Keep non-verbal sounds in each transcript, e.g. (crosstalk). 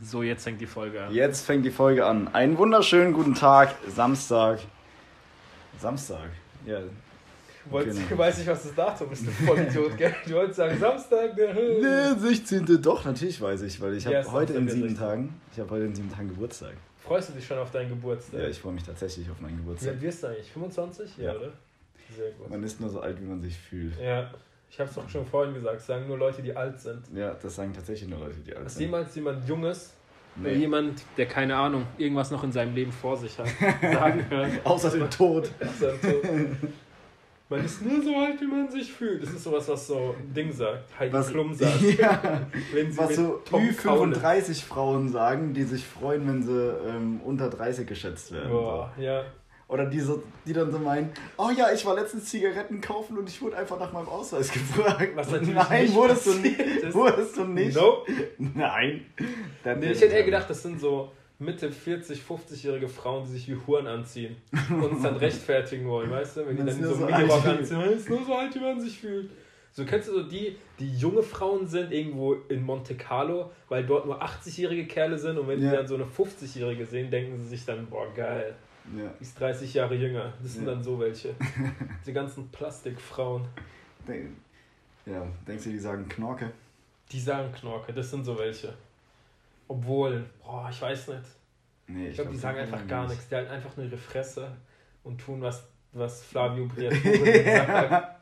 So, jetzt fängt die Folge an. Jetzt fängt die Folge an. Einen wunderschönen guten Tag, Samstag. Samstag, ja. Du wolltest, Genau. ich weiß nicht, was das Datum ist, du Vollidiot, gell? Du wolltest sagen, Samstag, der Der 16. Doch, natürlich weiß ich, weil ich Ja, habe heute in sieben 16.. Tagen, ich habe heute in sieben Tagen Geburtstag. Freust du dich schon auf deinen Geburtstag? Ja, ich freue mich tatsächlich auf meinen Wie Geburtstag. alt wirst du eigentlich? 25? Ja. oder? Sehr gut. Man ist nur so alt, wie man sich fühlt. Ja, ich habe es doch schon vorhin gesagt, sagen nur Leute, die alt sind. Ja, das sagen tatsächlich nur Leute, die alt Ist sind. jemals jemand Junges oder Nee. jemand, der keine Ahnung, irgendwas noch in seinem Leben vor sich hat, (laughs) sagen hören, Außer den Tod. ist er tot. Man ist nur so alt, wie man sich fühlt. Das ist sowas, was so ein Ding sagt. Heidi Was, Klum sagt. (laughs) ja, Wenn sie was so Tom Kaulitz- Ü35 Frauen sagen, die sich freuen, wenn sie ähm, unter 30 geschätzt werden. Boah, ja. Oder die, so, die dann so meinen, oh ja, ich war letztens Zigaretten kaufen und ich wurde einfach nach meinem Ausweis (laughs) gefragt. Was natürlich Nein, nicht wurdest du nicht. ist. Wurdest du nicht? Nope. Nein. Dann- Nee, ich hätte eher gedacht, das sind so Mitte 40, 50-jährige Frauen, die sich wie Huren anziehen und es dann rechtfertigen wollen, weißt du? Wenn die dann so so Minirock anziehen, ist nur so alt, wie man sich fühlt. So kennst du so die, die junge Frauen sind irgendwo in Monte Carlo, weil dort nur 80-jährige Kerle sind und wenn Ja. die dann so eine 50-jährige sehen, denken sie sich dann, boah geil, Ja. die ist 30 Jahre jünger. Das sind Ja. dann so welche. (laughs) Die ganzen Plastikfrauen, ja, denkst du, die sagen Knorke? die sagen Knorke, das sind so welche. Obwohl, boah, ich weiß nicht. Nee, Ich glaube, die glaub, sagen das einfach sagen gar die nichts. Die halten einfach nur ihre Fresse und tun, was, was (laughs) Flavio Briatore sagt. (laughs)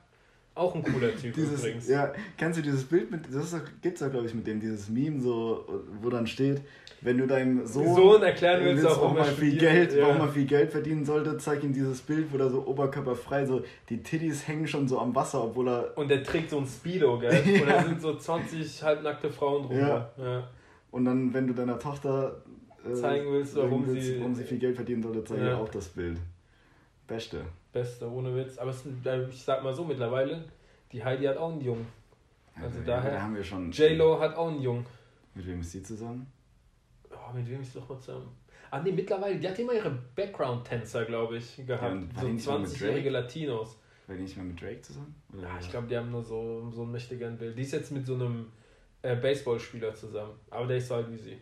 Auch ein cooler Typ (laughs) Dieses, übrigens. ja, kennst du dieses Bild mit, das ist, gibt's ja glaube ich mit dem, dieses Meme so, wo dann steht, wenn du deinem Sohn, Sohn erklären willst, willst, warum warum er er viel Geld, ja. warum er viel Geld verdienen sollte, zeig ihm dieses Bild, wo da so oberkörperfrei, so die Titties hängen schon so am Wasser, obwohl er, Und der trägt so ein Speedo, gell? (laughs) Und da sind so 20 halbnackte Frauen drum. Ja. ja. und dann, wenn du deiner Tochter äh, Zeigen willst, warum zeigen sie- warum sie viel Geld verdienen sollte, zeig Ja. ihr auch das Bild. Beste. Beste, ohne Witz. Aber es, ich sag mal so, mittlerweile, die Heidi hat auch einen Jungen. Also daher- da haben wir schon. J-Lo hat auch einen Jungen. Mit wem ist sie zusammen? Oh, mit wem ist sie doch mal zusammen? Ah, nee, mittlerweile, die hat immer ihre Background-Tänzer, glaube ich, gehabt. und die so nicht mal mit 20-jährige Latinos. War die nicht mal mit Drake zusammen? Oder? Ja, ich glaube, die haben nur so, so ein mächtigen Bild. Die ist jetzt mit so einem äh, Baseballspieler zusammen. Aber der ist so alt wie sie.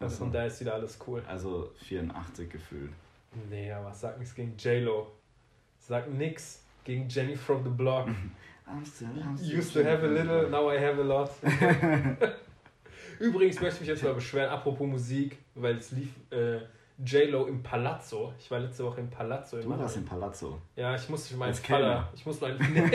Also von daher ist wieder alles cool. Also 84 gefühlt. Nee, aber sag nichts gegen J-Lo. Sag nix gegen Jenny from the Block. (laughs) I'm still, I'm still Used to have a little, now I have a lot. (laughs) Übrigens möchte ich mich jetzt mal beschweren, apropos Musik, weil es lief äh, J-Lo im Palazzo. Ich war letzte Woche im Palazzo. Du warst im Palazzo. Ja, ich musste meinen Vater. Ich muss meinen. (laughs)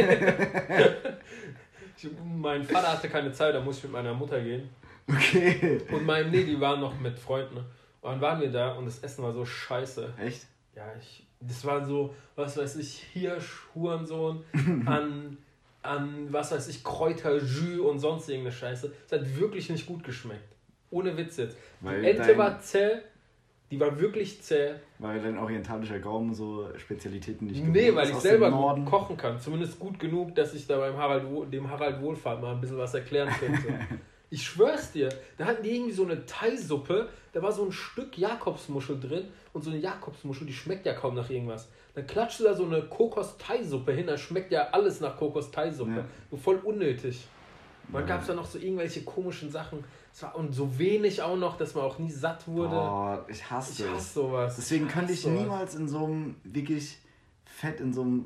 ich, mein Vater hatte keine Zeit, da musste ich mit meiner Mutter gehen. Okay. Und mein, nee, die waren noch mit Freunden. Und dann waren wir da und das Essen war so scheiße. Echt? Ja, ich. Das war so, was weiß ich, Hirsch, Hurensohn, (laughs) an, an, was weiß ich, Kräuter, Jus und sonst irgendeine Scheiße. Es hat wirklich nicht gut geschmeckt. Ohne Witz jetzt. Weil Die Ente dein- war zäh, die war wirklich zäh. Weil dein orientalischer Gaumen so Spezialitäten nicht Nee, weil ich selber gut kochen kann. Zumindest gut genug, dass ich da beim Harald, dem Harald Wohlfahrt mal ein bisschen was erklären könnte. (laughs) ich schwör's dir, da hatten die irgendwie so eine Thai-Suppe, da war so ein Stück Jakobsmuschel drin und so eine Jakobsmuschel, die schmeckt ja kaum nach irgendwas. Dann klatscht du da so eine Kokos-Thai-Suppe hin, da schmeckt ja alles nach Kokos-Thai-Suppe. Ja. So voll unnötig. Dann Ja. gab's da noch so irgendwelche komischen Sachen. Es war, und so wenig auch noch, dass man auch nie satt wurde. Oh, ich hasse ich es. hasse sowas. Deswegen könnte ich sowas. niemals in so einem wirklich fett in so einem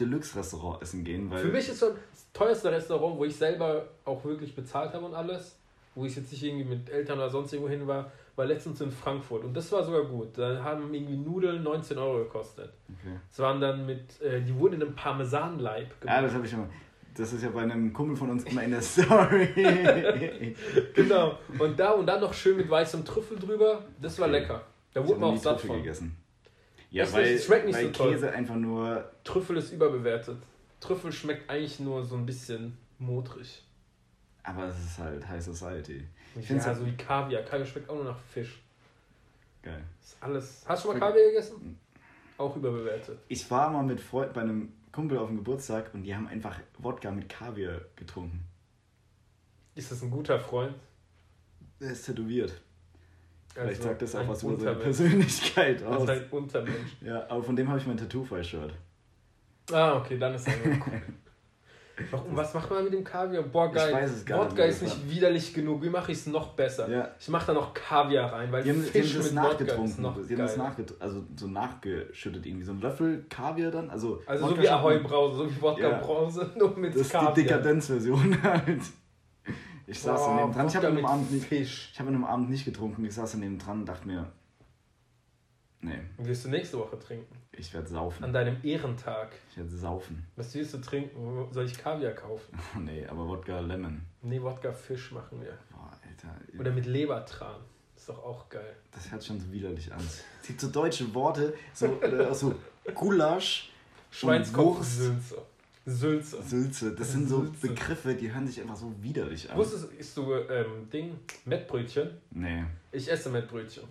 Deluxe-Restaurant essen gehen, weil Für mich ist so teuerste Restaurant, wo ich selber auch wirklich bezahlt habe und alles, wo ich jetzt nicht irgendwie mit Eltern oder sonst irgendwo hin war, war letztens in Frankfurt. Und das war sogar gut. Da haben irgendwie Nudeln 19 Euro gekostet. okay. Das waren dann mit, äh, die wurden in einem Parmesanleib Ja, gemacht. das habe ich schon mal. Das ist ja bei einem Kumpel von uns immer in der (laughs) Story. (laughs) genau. Und da und dann noch schön mit weißem Trüffel drüber. Das war Okay. lecker. Da wurde man auch satt Trüffel von. gegessen. Ja, Echt weil, nicht weil so toll. Käse einfach nur. Trüffel ist überbewertet. Trüffel schmeckt eigentlich nur so ein bisschen modrig. Aber es ist halt High Society. Ich Ja, find's so wie Kaviar. Kaviar schmeckt auch nur nach Fisch. Geil. Ist alles. Hast du schon mal Kaviar gegessen? Auch überbewertet. Ich war mal mit Freund bei einem Kumpel auf dem Geburtstag und die haben einfach Wodka mit Kaviar getrunken. Ist das ein guter Freund? Der ist tätowiert. Vielleicht Also sagt das auch was über seine. Persönlichkeit aus. Also ein Untermensch. Ja, aber von dem habe ich mein Tattoo-Shirt. Ah, okay, dann ist er cool. (laughs) Warum, was macht man mit dem Kaviar? Boah, Ich geil. weiß es gar nicht, Wodka wie ist das nicht widerlich genug. Wie mache ich es noch besser? Ja. Ich mache da noch Kaviar rein, weil Die haben, die Fisch haben das ist nachgetrunken. noch Die haben das geil. nachget also so nachgeschüttet irgendwie. So ein Löffel Kaviar dann. Also, Also so wie schütten. Ahoi Brause, so wie Wodka Ja. (laughs) Nur mit Das ist Kaviar. die Dekadenzversion (laughs) halt. Ich saß Boah, daneben dran. Ich habe an einem Abend nicht, ich habe an einem Abend nicht getrunken. Ich saß daneben dran und dachte mir, nee, Wirst du nächste Woche trinken? ich werde saufen. An deinem Ehrentag. Ich werde saufen. Was willst du trinken? Soll ich Kaviar kaufen? (laughs) nee, aber Wodka Lemon. Nee, Wodka Fisch machen wir. Boah, Alter. Oder mit Lebertran. Ist doch auch geil. Das hört schon so widerlich an. Es gibt so deutsche Worte, so, äh, so Gulasch, Schweinskopf. Sülze. Sülze. Sülze. Das sind so Sülze. Begriffe, die hören sich einfach so widerlich an. Wusstest du, isst du ähm, Ding, Mettbrötchen? Nee, Ich esse Mettbrötchen.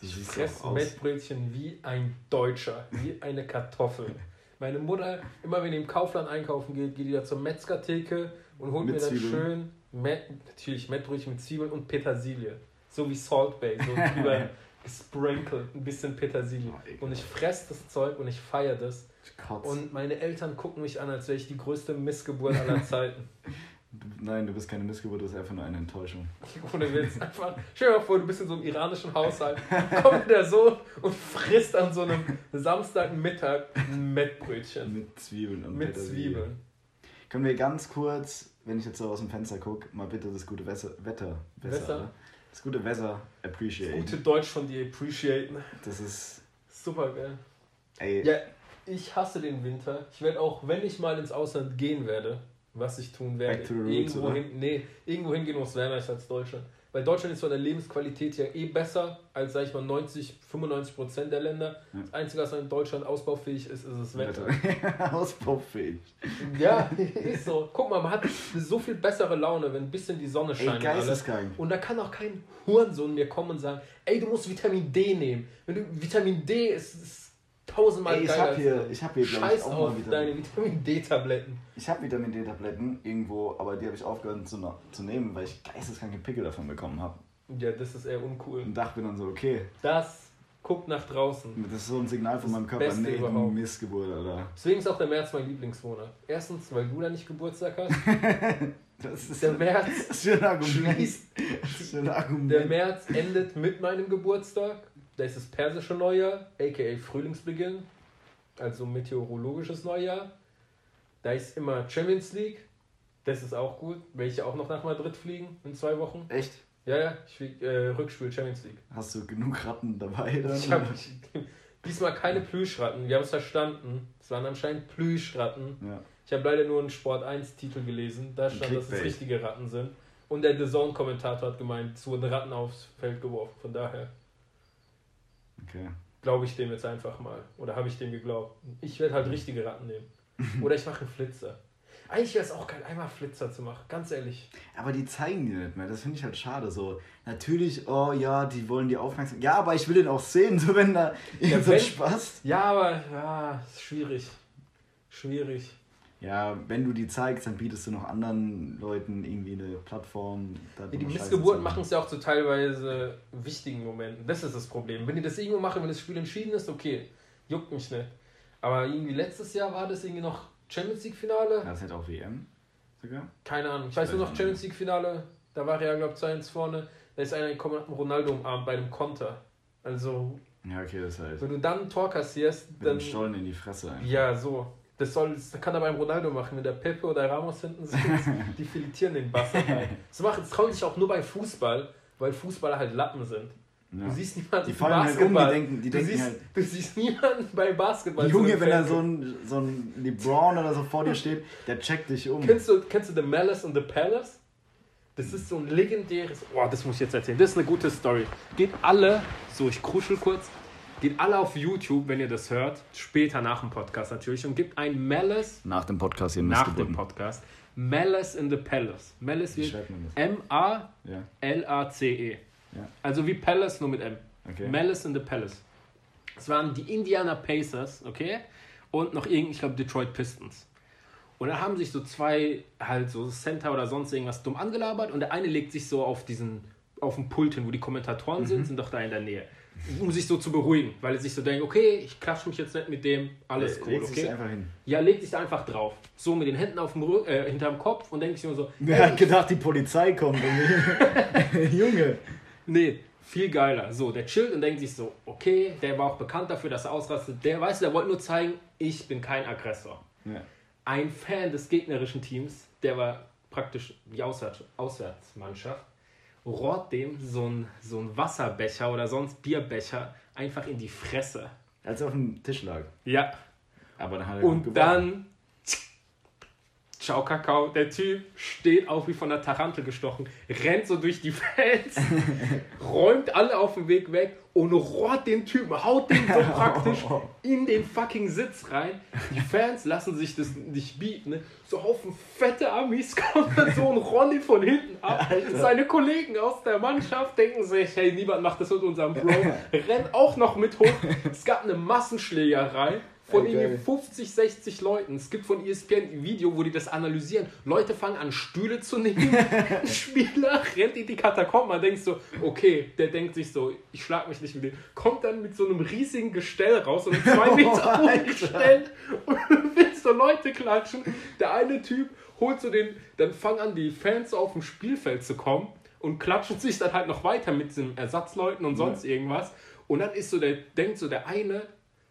Ich fresse. Mettbrötchen wie ein Deutscher, wie eine Kartoffel. Meine Mutter, immer wenn die im Kaufland einkaufen geht, geht die da zur Metzgertheke und holt Mit mir dann schön, Met, natürlich Mettbrötchen mit Zwiebeln und Petersilie. So wie Salt Bay, so (laughs) drüber gesprinkelt, ein bisschen Petersilie. Oh. Und ich fresse das Zeug und ich feiere das. Und meine Eltern gucken mich an, als wäre ich die größte Missgeburt aller (laughs) Zeiten. Nein, du bist keine Missgeburt, du bist einfach nur eine Enttäuschung. Ohne Witz. Einfach, stell dir mal vor, du bist in so einem iranischen Haushalt, (laughs) kommt der Sohn und frisst an so einem Samstagmittag ein Mettbrötchen Mit Zwiebeln und mit Petersilie. Zwiebeln. Können wir ganz kurz, wenn ich jetzt so aus dem Fenster gucke, mal bitte das gute Wetter, Wetter, Wetter, das gute Wetter appreciate. Gute Deutsch von dir appreciaten. Das ist, Super geil. ey, Ja, ich hasse den Winter. Ich werde auch, wenn ich mal ins Ausland gehen werde, was ich tun werde, roots, irgendwo oder? hin, nee, irgendwo hingehen, wo es wärmer ist als Deutschland. Weil Deutschland ist von der Lebensqualität ja eh besser als, sag ich mal, 90, 95 Prozent der Länder. Ja. Das Einzige, was in Deutschland ausbaufähig ist, ist das Wetter. (laughs) Ausbaufähig. Ja, ist so. Guck mal, man hat so viel bessere Laune, wenn ein bisschen die Sonne Ey, scheint. und alles. Und da kann auch kein Hurensohn mir kommen und sagen, ey, du musst Vitamin D nehmen. Wenn du, Vitamin D ist, ist tausendmal Ey, ich geiler hab als hier, ich hab hier, glaub ich, auch mal deine Vitamin. D-Tabletten. Ich habe Vitamin D-Tabletten irgendwo, aber die habe ich aufgehört zu, zu nehmen, weil ich geisteskranke Pickel davon bekommen habe. Ja, das ist eher uncool. Und dachte mir dann so, okay, Das guckt nach draußen. das ist so ein Signal von Das meinem Körper, Beste nee, überhaupt. Missgeburt, Alter. Deswegen ist auch der März mein Lieblingsmonat. Erstens, weil du da nicht Geburtstag hast. (laughs) Das ist, Der März das ist ein Argument. schließt. Das ist ein Argument. Der März endet mit meinem Geburtstag. Da ist das persische Neujahr, aka Frühlingsbeginn. Also meteorologisches Neujahr. Da ist immer Champions League. Das ist auch gut. Welche auch noch nach Madrid fliegen in zwei Wochen. Echt? Ja, ja, ich flieg, äh, Rückspiel Champions League. Hast du genug Ratten dabei dann? Ich habe (laughs) diesmal keine Plüschratten. Wir haben es verstanden. Es waren anscheinend Plüschratten. ja. Ich habe leider nur einen Sport 1 Titel gelesen. Da stand, dass es richtige Ratten sind. Und der The Zone-Kommentator hat gemeint, es wurden Ratten aufs Feld geworfen. Von daher Okay. glaube ich dem jetzt einfach mal. Oder habe ich dem geglaubt. Ich werde halt richtige Ratten nehmen. (laughs) Oder ich mache Flitzer. Eigentlich wäre es auch geil, einmal Flitzer zu machen. Ganz ehrlich. Aber die zeigen die nicht mehr. Das finde ich halt schade. So, natürlich, oh ja, die wollen die Aufmerksamkeit. Ja, aber ich will den auch sehen, so wenn da irgend so wenn- Spaß. Ja, aber ja, ist schwierig. Schwierig. Ja, wenn du die zeigst, dann bietest du noch anderen Leuten irgendwie eine Plattform. Ja, die Missgeburten machen es ja auch zu teilweise wichtigen Momenten. Das ist das Problem. Wenn die das irgendwo machen, wenn das Spiel entschieden ist, okay, juckt mich nicht. Aber irgendwie letztes Jahr war das irgendwie noch Champions League Finale. Ja, das hätte auch WM sogar. Keine Ahnung. Ich weiß nur noch Champions League Finale. Da war Real, glaube ich, 2-1 vorne. Da ist einer gekommen und hat einen Ronaldo umarmt bei einem Konter. Also, Ja, okay, das heißt. wenn du dann ein Tor kassierst, Mit dann. dem Stollen in die Fresse ein. Ja, so. Das, soll, das kann er beim Ronaldo machen, wenn der Pepe oder Ramos hinten sind, (laughs) die filetieren den Bastard halt. Das, machen, das trauen sich auch nur bei Fußball, weil Fußballer halt Lappen sind. Ja. Du siehst niemanden Die fallen halt um, die Basketball. denken, die du, denken siehst, halt. du siehst niemanden beim Basketball. Junge, wenn da so ein, so ein LeBron oder so vor dir (laughs) steht, der checkt dich um. Kennst du, kennst du The Malice and the Palace? Das ist so ein legendäres. Boah, das muss ich jetzt erzählen. Das ist eine gute Story. Geht alle, so ich kruschel kurz, geht alle auf YouTube, wenn ihr das hört, später nach dem Podcast natürlich, und gebt ein Malice Nach dem Podcast hier nach dem. Podcast. Malice in the Palace. Malice Wie? M-A-L-A-C-E. Ja. Also wie Palace, nur mit M. Okay. Malice in the Palace. Es waren die Indiana Pacers, okay? Und noch irgend, ich glaube, Detroit Pistons. Und da haben sich so zwei, halt so Center oder sonst irgendwas dumm angelabert und der eine legt sich so auf diesen auf dem Pult hin, wo die Kommentatoren Mhm. sind, sind doch da in der Nähe. Um sich so zu beruhigen, weil er sich so denkt, okay, ich klatsche mich jetzt nicht mit dem, alles cool, Legt sich okay? einfach hin. Ja, legt sich einfach drauf. So mit den Händen auf dem Rück, äh, hinterm Kopf und denkt sich immer so, Wer (laughs) hat gedacht, die Polizei kommt? (laughs) Junge. Nee, viel geiler. So, der chillt und denkt sich so, okay, der war auch bekannt dafür, dass er ausrastet. Der, weißt du, der wollte nur zeigen, ich bin kein Aggressor. Ja. Ein Fan des gegnerischen Teams, der war praktisch die Auswärts Auswärtsmannschaft, rohrt dem so ein, so ein Wasserbecher oder sonst Bierbecher einfach in die Fresse. Als er auf dem Tisch lag. Ja, Aber dann hat er und dann. Ciao, Kakao. Der Typ steht auf wie von der Tarantel gestochen, rennt so durch die Fans, (laughs) räumt alle auf dem Weg weg und rohrt den Typen, haut den so (laughs) praktisch in den fucking Sitz rein. Die Fans lassen sich das nicht bieten. Ne? So Haufen fette Amis (laughs) kommt dann so ein Ronny von hinten ab. Seine Kollegen aus der Mannschaft denken sich, hey, niemand macht das mit unserem Bro. (laughs) Rennt auch noch mit hoch. Es gab eine Massenschlägerei von Ey, irgendwie geil. 50, 60 Leuten. Es gibt von ESPN ein Video, wo die das analysieren. Leute fangen an, Stühle zu nehmen. (laughs) Ein Spieler rennt in die Katakomben. Man denkt so, okay, der denkt sich so, ich schlag mich nicht mit dem. Kommt dann mit so einem riesigen Gestell raus, so einem zwei (laughs) Meter hohen. Gestell und (laughs) will so Leute klatschen. Der eine Typ holt so den, dann fangen an, die Fans auf dem Spielfeld zu kommen und klatschen sich dann halt noch weiter mit den Ersatzleuten und sonst irgendwas. Und dann ist so der, denkt so der eine,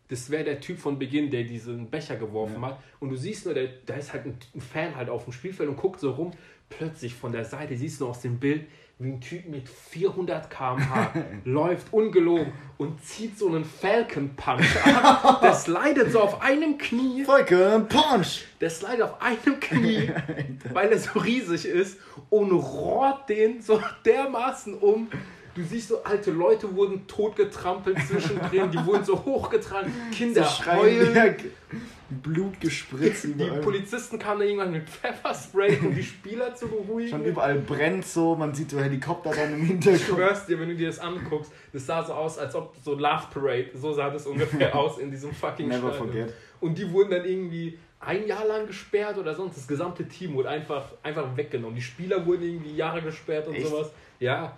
das wäre der Typ von Beginn, der diesen Becher geworfen hat. Und du siehst nur, der, da ist halt ein, Fan halt auf dem Spielfeld und guckt so rum. Plötzlich von der Seite siehst du aus dem Bild, wie ein Typ mit 400 km/h (laughs) läuft, ungelogen, und zieht so einen Falcon Punch (laughs) ab. Der slidet so auf einem Knie, Volker, Punch! der slidet auf einem Knie, (laughs) weil er so riesig ist, und rohrt den so dermaßen um. Du siehst so, alte Leute wurden totgetrampelt zwischendrin, die wurden so hochgetragen, Kinder So schreien, heulen. ja, Blut gespritzt Die überall. Polizisten kamen da irgendwann mit Pfefferspray, um die Spieler zu Schon beruhigen. überall brennt so, man sieht so Helikopter dann im Ich Hintergrund. schwör's dir, wenn du dir das anguckst, das sah so aus, als ob so Love Parade, so sah das ungefähr (laughs) aus in diesem fucking Never Stadion. forget. Und die wurden dann irgendwie ein Jahr lang gesperrt oder sonst. Das gesamte Team wurde einfach, einfach weggenommen. Die Spieler wurden irgendwie Jahre gesperrt und Echt? sowas. Ja,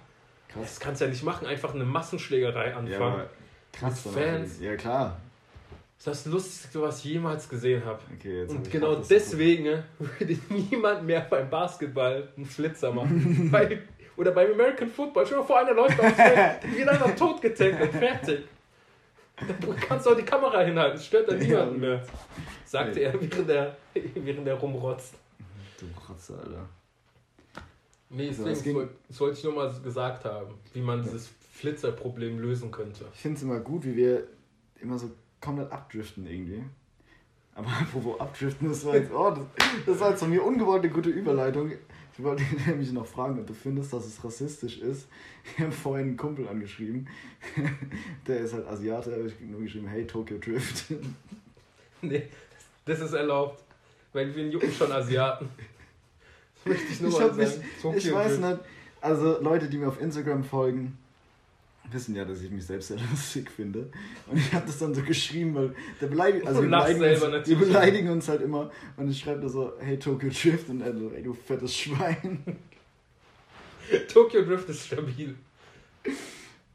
Krass. das kannst du ja nicht machen, einfach eine Massenschlägerei Ja, anfangen. aber krass. Fans. Ja, klar. das ist das Lustigste, was ich jemals gesehen habe. Okay, hab Und ich genau zu deswegen ne, (laughs) würde niemand mehr beim Basketball einen Flitzer machen. (laughs) Bei, oder beim American Football. Stell dir mal vor, einer läuft aufs Feld, (laughs) der wird einfach tot getackelt, fertig. Da kannst du auch die Kamera hinhalten, es stört dann Ja. niemanden mehr. Sagte er, während er, während er rumrotzt. Du Kratzer, Alter. Nee, So, deswegen, es ging- wollte ich nur mal gesagt haben, wie man dieses Flitzerproblem lösen könnte. Ich finde es immer gut, wie wir immer so komplett abdriften irgendwie. Aber (laughs) apropos abdriften, das war jetzt, oh, das, das war jetzt von mir ungewollte gute Überleitung. Ich wollte (laughs) nämlich noch fragen, ob du findest, dass es rassistisch ist. Ich habe vorhin einen Kumpel angeschrieben. (laughs) Der ist halt Asiate, habe ich nur geschrieben, hey Tokyo Drift. Nee, das ist erlaubt. Weil wir jucken schon Asiaten. Möchte ich nur Ich, mal hab mich, sagen. ich weiß nicht, also Leute, die mir auf Instagram folgen, wissen ja, dass ich mich selbst sehr (laughs) lustig finde. Und ich habe das dann so geschrieben, weil der beleidigt, also wir beleidigen, uns, wir beleidigen uns halt immer. Und ich schreibe da so, hey Tokyo Drift und er so, ey du fettes Schwein. (laughs) Tokyo Drift ist stabil.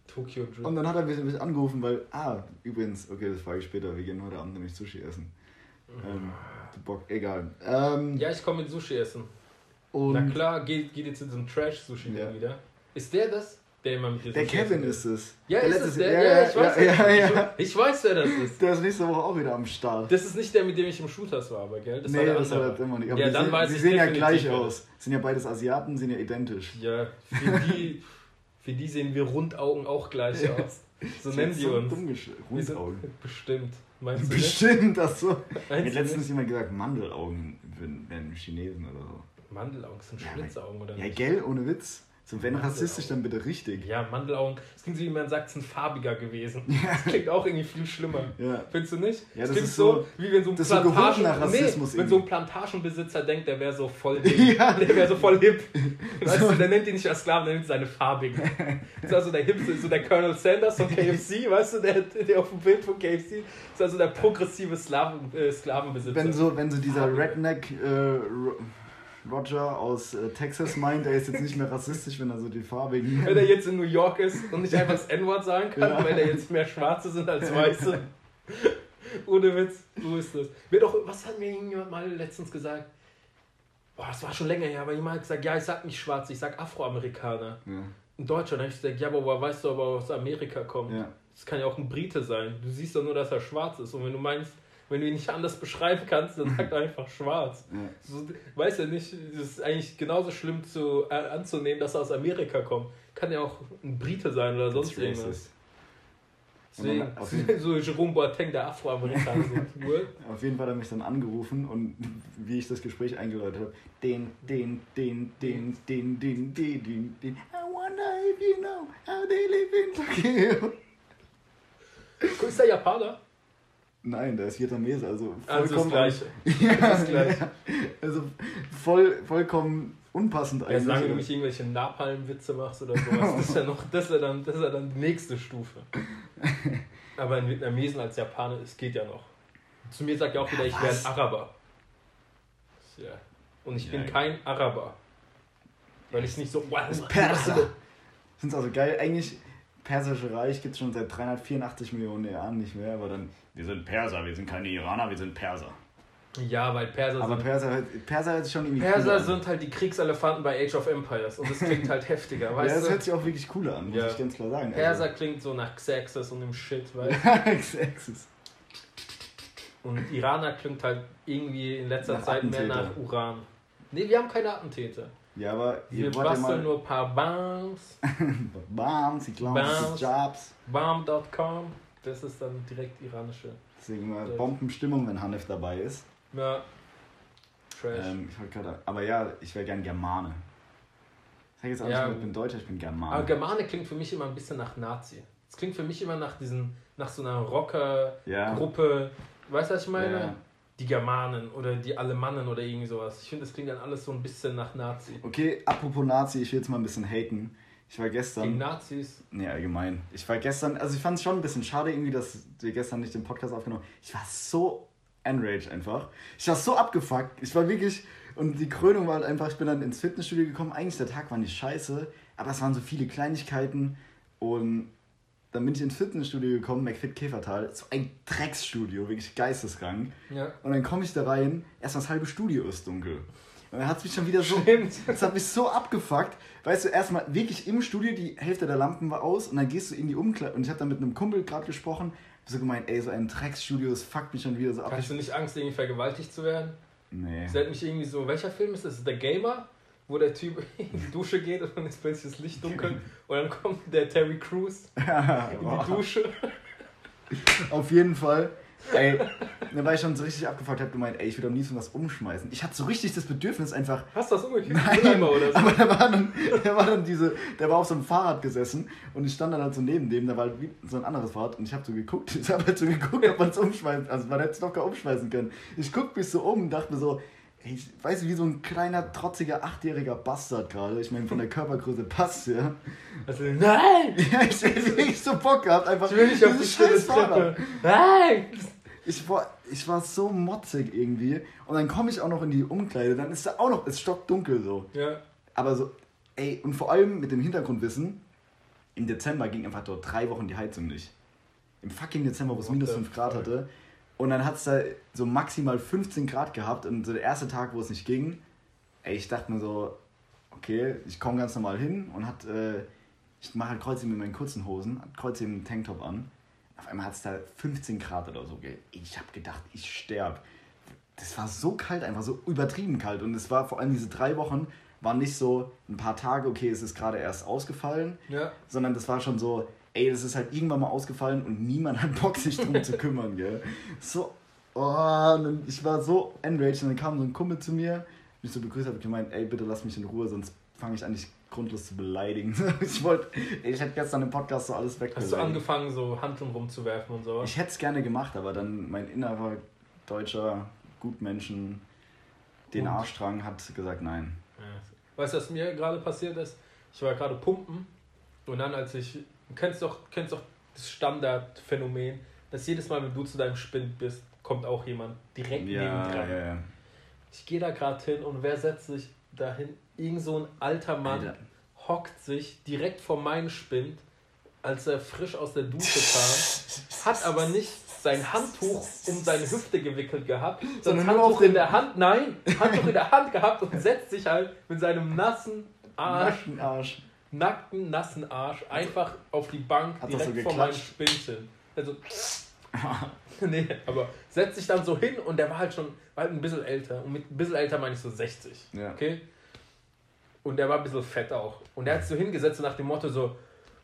Tokyo Drift. Und dann hat er mich, angerufen, weil, ah, übrigens, okay, das frage ich später, wir gehen heute Abend nämlich Sushi essen. Ähm, du Bock, egal. Ähm, ja, ich komme mit Sushi essen. Und Na klar, geht, geht jetzt in so ein Trash-Sushi Ja. wieder. Ist der das? Der immer mit dir der Kevin ist es. Ja, ist letztes- es der? Ja, ich weiß, ja, ja, wer- ja. Ich, ich weiß, wer das ist. Der ist nächste Woche auch wieder am Start. Das ist nicht der, mit dem ich im Shooters war, aber gell? Das nee, war der das andere. hat er immer nicht. Aber Ja, die dann sehen, weiß ich sehen ja gleich aus. Sind ja beides Asiaten, sind ja identisch. Ja, für die, für die sehen wir Rundaugen auch gleich Ja. aus. So nennen die uns. Wir sind- Rundaugen. Bestimmt. Meinst du? Bestimmt, das so. Mir hat letztens jemand gesagt, Mandelaugen wären wären Chinesen oder so. Mandelaugen das sind Ja, Schlitzaugen, oder Ja, nicht? gell, ohne Witz. So, wenn rassistisch, dann bitte richtig. Ja, Mandelaugen. Das klingt so, wie man sagt, es sind farbiger gewesen. (laughs) Das klingt auch irgendwie viel schlimmer. Ja. Findest du nicht? Ja, das das klingt ist so, so- wie wenn so ein das ist so Plantagen, Rassismus nee, wenn so ein. Plantagenbesitzer denkt, der wäre so voll (laughs) hip. Ja. Der wäre so voll hip. (laughs) Weißt du, der nennt ihn nicht als Sklaven, der nennt seine farbigen. Das ist also der hipste, so der Colonel Sanders von KFC, weißt du, der, der auf dem Bild von KFC ist also der progressive Slaven, äh, Sklavenbesitzer. Wenn so, wenn so dieser. Redneck, äh, Roger aus äh, Texas meint, er ist jetzt nicht mehr rassistisch, wenn er so die farbigen. Wenn er jetzt in New York ist und nicht einfach das N-Wort sagen kann, ja. weil er jetzt mehr Schwarze sind als Weiße. (laughs) Ohne Witz, so ist das. Mir doch, was hat mir jemand mal letztens gesagt? Boah, das war schon länger her, aber jemand hat gesagt, ja, ich sag nicht schwarz, ich sag Afroamerikaner. Ja. In Deutschland habe ich gesagt, ja, aber weißt du, ob er aus Amerika kommt? Ja. Das kann ja auch ein Brite sein. Du siehst doch nur, dass er schwarz ist. Und wenn du meinst, wenn du ihn nicht anders beschreiben kannst, dann sag einfach schwarz. Ja. So, weißt ja nicht, es ist eigentlich genauso schlimm zu, äh, anzunehmen, dass er aus Amerika kommt. Kann ja auch ein Brite sein oder sonst irgendwas. Deswegen, (laughs) so Jerome Boateng, der Afroamerikaner. (laughs) auf jeden Fall hat er mich dann angerufen und (laughs) wie ich das Gespräch eingeläutet habe, den, den, den, den, den, den, den, den, den, I wonder if you know how they live in Tokyo. Ist der Japaner? Nein, der ist Vietnamese, also vollkommen. Also (laughs) das Gleiche. ja, das Gleiche. Also voll, vollkommen unpassend eigentlich. Ja, solange du nicht irgendwelche Napalm-Witze machst oder sowas, (laughs) das ist ja noch, das ist ja dann, das ist ja dann die nächste Stufe. (laughs) Aber ein Vietnamesen als Japaner, es geht ja noch. Zu mir sagt er auch wieder, ich wäre ein Araber. Ja. Und ich ja, bin kein Araber. Weil ich nicht so. Wow, Perser! Es also geil. Eigentlich, Persische Reich gibt es schon seit 384 Millionen Jahren nicht mehr, aber dann, wir sind Perser, wir sind keine Iraner, wir sind Perser. Ja, weil Perser aber sind. Aber Perser, Perser ist schon irgendwie. Perser sind halt die Kriegselefanten bei Age of Empires und das klingt halt heftiger, weißt ja, das hört sich auch wirklich cooler an, muss ja. ich ganz klar sagen. Perser also. klingt so nach Xerxes und dem Shit, weißt du? (laughs) Xerxes. Und Iraner klingt halt irgendwie in letzter nach Zeit mehr nach Uran. Ne, wir haben keine Attentäter. Ja, aber wir basteln mal... nur ein paar Bombs. (laughs) Bombs, ich glaube, Jobs. Bomb.com, das ist dann direkt iranische. Deswegen mal Bombenstimmung, wenn Hanef dabei ist. Ja. Trash. Ähm, ich grad, aber ja, ich wäre gern Germane. Ich sag jetzt auch ja, nicht, ich bin Deutscher, ich bin Germane. Aber Germane klingt für mich immer ein bisschen nach Nazi. Es klingt für mich immer nach diesen, nach so einer Rocker-Gruppe. Ja. Weißt du, was ich meine? Ja die Germanen oder die Alemannen oder irgendwie sowas. Ich finde, das klingt dann alles so ein bisschen nach Nazi. Okay, apropos Nazi, ich will jetzt mal ein bisschen haten. Ich war gestern. Gegen Nazis? Nee, allgemein. Ich war gestern, also ich fand es schon ein bisschen schade irgendwie, dass wir gestern nicht den Podcast aufgenommen haben. Ich war so enraged einfach. Ich war so abgefuckt. Ich war wirklich, und die Krönung war halt einfach, ich bin dann ins Fitnessstudio gekommen. Eigentlich der Tag war nicht scheiße, aber es waren so viele Kleinigkeiten und dann bin ich ins Fitnessstudio gekommen, McFit Käfertal, so ein Drecksstudio, wirklich geisteskrank. Ja. Und dann komme ich da rein, erst das halbe Studio ist dunkel. Und dann hat es mich schon wieder so. Stimmt. Das hat mich so abgefuckt. Weißt du, erstmal wirklich im Studio, die Hälfte der Lampen war aus und dann gehst du in die Umkleide. Und ich habe dann mit einem Kumpel gerade gesprochen, so gemeint, ey, so ein Drecksstudio, das fuckt mich schon wieder so ab. Hast du nicht Angst, irgendwie vergewaltigt zu werden? Nee. Das hat mich irgendwie so, welcher Film ist das? Der Gamer? Wo der Typ (laughs) in die Dusche geht und dann ist plötzlich das Licht dunkel (laughs) und dann kommt der Terry Crews (laughs) in die Dusche. Auf jeden Fall. Ey, da war ich schon so richtig abgefuckt, hab gemeint, ey, ich will am liebsten was umschmeißen. Ich hatte so richtig das Bedürfnis einfach. Hast du das umgekehrt? Nein, oder so? aber der war, dann, der war dann diese, der war auf so einem Fahrrad gesessen und ich stand dann halt so neben dem, da war halt so ein anderes Fahrrad und ich habe so geguckt, ich habe halt so geguckt, ob man es umschmeißen, also man hätte es locker umschmeißen können. Ich guck mich so um und dachte mir so, ich weiß wie so ein kleiner, trotziger, achtjähriger Bastard gerade. Ich meine, von der Körpergröße passt ja. Also, nein! (laughs) Ja, ich hätte wirklich so Bock gehabt, einfach. Ich will nicht auf die Treppe. Nein! Ich war, ich war so motzig irgendwie. Und dann komme ich auch noch in die Umkleide, dann ist da auch noch, es stockdunkel so. Ja. Aber so, ey, und vor allem mit dem Hintergrundwissen, im Dezember ging einfach dort drei Wochen die Heizung nicht. Im fucking Dezember, wo es minus 5 Grad hatte. Und dann hat es da so maximal 15 Grad gehabt und so der erste Tag, wo es nicht ging, ey, ich dachte mir so, okay, ich komme ganz normal hin und hat, äh, ich mache halt Kreuzheben mit meinen kurzen Hosen, Kreuzheben im Tanktop an. Auf einmal hat es da 15 Grad oder so. Ich habe gedacht, ich sterbe. Das war so kalt, einfach so übertrieben kalt. Und es war vor allem diese drei Wochen, waren nicht so ein paar Tage, okay, es ist gerade erst ausgefallen, ja. sondern das war schon so, ey, das ist halt irgendwann mal ausgefallen und niemand hat Bock, sich drum zu kümmern, gell. So, oh, und ich war so enraged und dann kam so ein Kumpel zu mir, mich so begrüßt hat, gemeint, ey, bitte lass mich in Ruhe, sonst fange ich an, dich grundlos zu beleidigen. (laughs) ich wollte, ich hätte gestern im Podcast so alles weg. Hast du angefangen, so Handlungen rumzuwerfen und so? Ich hätte es gerne gemacht, aber dann mein innerer deutscher Gutmenschen den Arschdrang hat gesagt, nein. Ja. Weißt du, was mir gerade passiert ist? Ich war gerade pumpen und dann, als ich Du kennst doch, kennst doch das Standardphänomen, dass jedes Mal, wenn du zu deinem Spind bist, kommt auch jemand direkt ja, neben dran. Ja, ja. Ich gehe da gerade hin und wer setzt sich dahin? Irgend so ein alter Mann Alter. hockt sich direkt vor meinen Spind, als er frisch aus der Dusche kam, (laughs) hat aber nicht sein Handtuch um seine Hüfte gewickelt gehabt, Sondern auf den- in der Hand, nein, (laughs) Handtuch in der Hand gehabt und setzt sich halt mit seinem nassen Arsch, Nackten Arsch. Nackten, nassen Arsch einfach auf die Bank Hat direkt so vor meinem hin. Also, (laughs) nee, aber setzt sich dann so hin und der war halt schon war halt ein bisschen älter. Und mit ein bisschen älter meine ich so 60. Ja. Okay? Und der war ein bisschen fett auch. Und der hat sich so hingesetzt und nach dem Motto so,